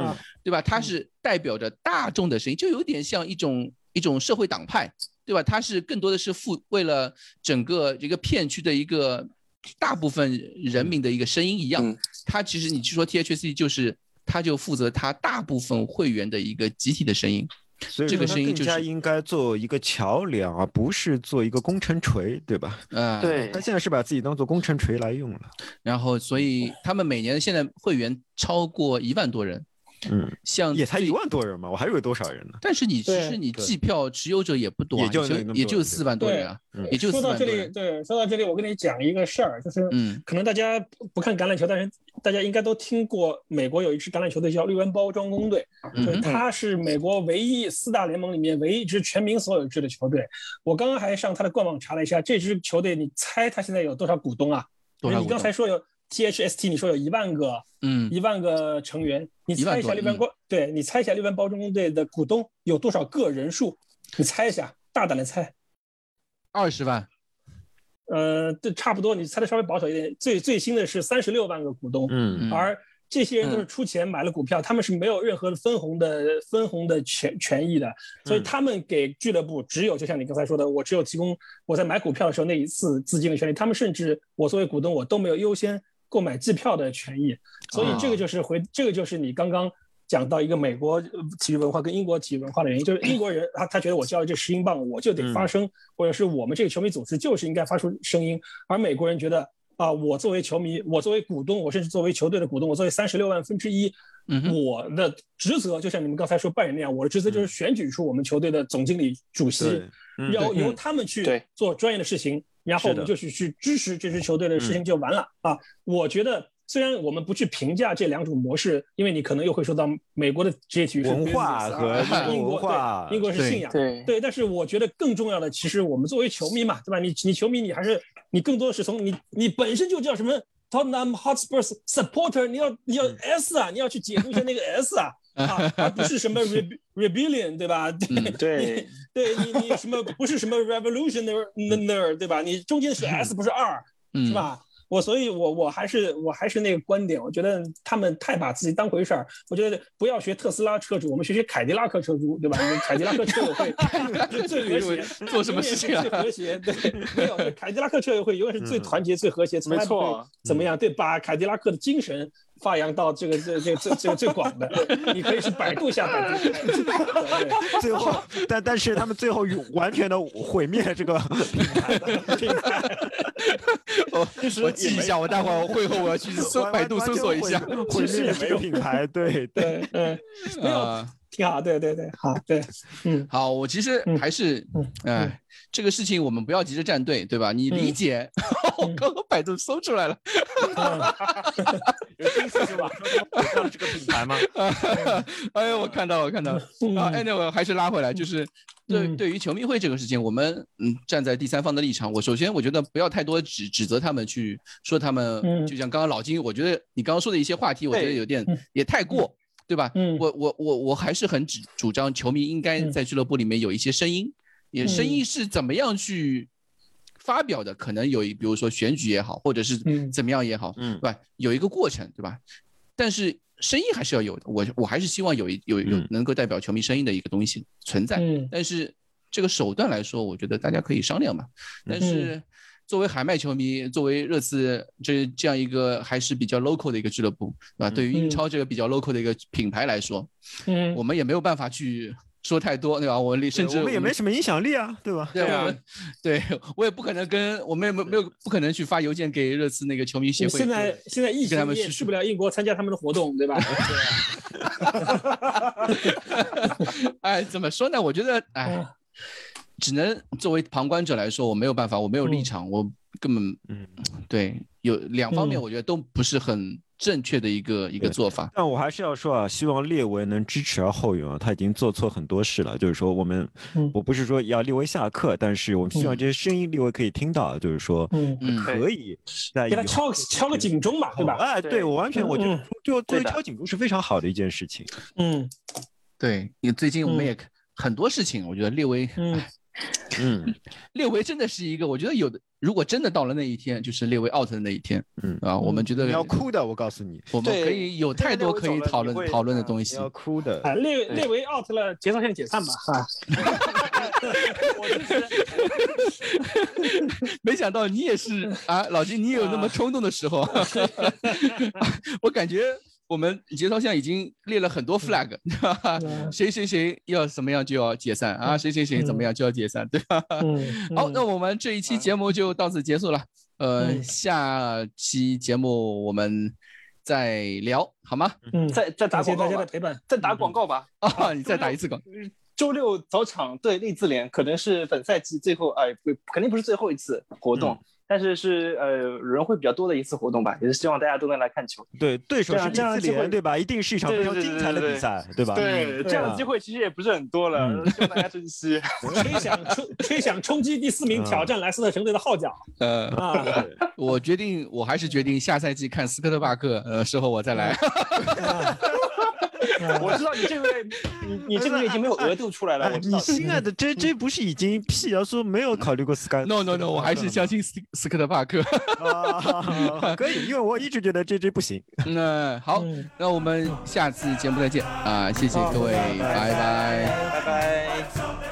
对吧？它是代表着大众的声音，就有点像一种一种社会党派，对吧？它是更多的是负为了整个一个片区的一个。大部分人民的一个声音一样，他其实你去说 THC 就是，他就负责他大部分会员的一个集体的声音，所以这个声音就是应该做一个桥梁，而不是做一个工程锤，对吧？嗯，对。他现在是把自己当做工程锤来用了，然后所以他们每年现在会员超过一万多人。嗯，像也才一万多人嘛，我还以为多少人呢？但是你其实你季票持有者也不多，也就也就四万多人啊，也就说到这里，对，说到这里，我跟你讲一个事儿，就是，嗯，可能大家不看橄榄球，但是大家应该都听过，美国有一支橄榄球队叫绿湾包装工队，嗯，它是美国唯一四大联盟里面唯一一支全民所有制的球队。我刚刚还上他的官网查了一下，这支球队，你猜他现在有多少股东啊？你刚才说有。T H S T，你说有一万个，嗯，一万个成员，你猜一下六万包，对你猜一下六万包装工队的股东有多少个人数？你猜一下，大胆的猜，二十万，呃，这差不多，你猜的稍微保守一点，最最新的是三十六万个股东，嗯，而。这些人都是出钱买了股票，他们是没有任何分红的分红的权权益的，所以他们给俱乐部只有就像你刚才说的，我只有提供我在买股票的时候那一次资金的权利。他们甚至我作为股东，我都没有优先购买机票的权益。所以这个就是回，这个就是你刚刚讲到一个美国体育文化跟英国体育文化的原因，就是英国人他他觉得我交了这十英镑，我就得发声，或者是我们这个球迷组织就是应该发出声音，而美国人觉得。啊，我作为球迷，我作为股东，我甚至作为球队的股东，我作为三十六万分之一，我的职责就像你们刚才说扮演那样，我的职责就是选举出我们球队的总经理、主席，要由他们去做专业的事情，然后我们就去去支持这支球队的事情就完了啊。我觉得。虽然我们不去评价这两种模式，因为你可能又会说到美国的职业体育文化和英国对英国是信仰对对，但是我觉得更重要的，其实我们作为球迷嘛，对吧？你你球迷，你还是你更多是从你你本身就叫什么 Tottenham Hotspur supporter，你要你要 S 啊，你要去解读一下那个 S 啊啊，而不是什么 rebellion，对吧？对对对，你你什么不是什么 revolutionary，对吧？你中间是 S 不是 R，是吧？我所以，我我还是我还是那个观点，我觉得他们太把自己当回事儿。我觉得不要学特斯拉车主，我们学学凯迪拉克车主，对吧？凯迪拉克车友会 最和谐，做什么事情啊？最和谐，对，没有 凯迪拉克车友会永远是最团结、最和谐，从来不会怎么样？对，把凯迪拉克的精神。发扬到这个这这这这个最广的，你可以去百度下百度。最后，但但是他们最后完全的毁灭这个品牌。我我记一下，我待会儿会后我要去搜百度搜索一下，毁灭这个品牌。对对嗯，没有。挺好，对对对，好，对，嗯，好，我其实还是，哎，这个事情我们不要急着站队，对吧？你理解？我刚刚百度搜出来了，有意思是吧？这个品牌吗？哎呦，我看到，我看到，啊，哎，那我还是拉回来，就是对对于球迷会这个事情，我们嗯站在第三方的立场，我首先我觉得不要太多指指责他们，去说他们，就像刚刚老金，我觉得你刚刚说的一些话题，我觉得有点也太过。对吧？嗯，我我我我还是很主主张球迷应该在俱乐部里面有一些声音，也声音是怎么样去发表的？可能有一，比如说选举也好，或者是怎么样也好，嗯，对吧？有一个过程，对吧？但是声音还是要有的。我我还是希望有一有有能够代表球迷声音的一个东西存在。嗯，但是这个手段来说，我觉得大家可以商量嘛。但是。作为海麦球迷，作为热刺这这样一个还是比较 local 的一个俱乐部，对吧？对于英超这个比较 local 的一个品牌来说，嗯，我们也没有办法去说太多，对吧？我甚至我们也没什么影响力啊，对吧？对啊，对我也不可能跟我们也没没有不可能去发邮件给热刺那个球迷协会。现在现在疫情，你也去不了英国参加他们的活动，对吧？对啊 哎，怎么说呢？我觉得，哎。只能作为旁观者来说，我没有办法，我没有立场，我根本，嗯，对，有两方面，我觉得都不是很。正确的，一个一个做法。但我还是要说啊，希望列维能支持而后勇啊，他已经做错很多事了。就是说，我们，我不是说要列维下课，但是我们希望这些声音列维可以听到，就是说，嗯，可以给他敲敲个警钟嘛，对吧？哎，对我完全，我觉得就作为敲警钟是非常好的一件事情。嗯，对你最近我们也很多事情，我觉得列维，嗯。嗯，列维真的是一个，我觉得有的，如果真的到了那一天，就是列维 out 的那一天，嗯。啊，我们觉得要哭的，我告诉你，我们可以有太多可以讨论讨论的东西，要哭的。啊，列列维 out 了，节操线解散吧，啊，没想到你也是啊，老金，你也有那么冲动的时候，我感觉。我们节操现在已经列了很多 flag，对吧？谁 谁谁要怎么样就要解散啊？谁谁谁怎么样就要解散，对吧？好，那我们这一期节目就到此结束了。呃，下期节目我们再聊，好吗？嗯，再再打广告大家的陪伴，再打广告吧。啊，你再打一次广。周六早场对利兹联，可能是本赛季最后，哎，不，肯定不是最后一次活动。但是是呃人会比较多的一次活动吧，也是希望大家都能来看球。对，对手是这样机会，对吧？一定是一场非常精彩的比赛，对吧？对，这样的机会其实也不是很多了，希望大家珍惜。吹响冲吹响冲击第四名，挑战莱斯特城队的号角。呃啊，我决定，我还是决定下赛季看斯科特巴克，呃，事后我再来。我知道你这个月，你你这个月已经没有额度出来了。你心爱的 J J 不是已经辟谣说没有考虑过 Sky No No No，我还是相信斯斯科特帕克。可以，因为我一直觉得 J J 不行。那好，那我们下次节目再见啊！谢谢各位，拜拜，拜拜。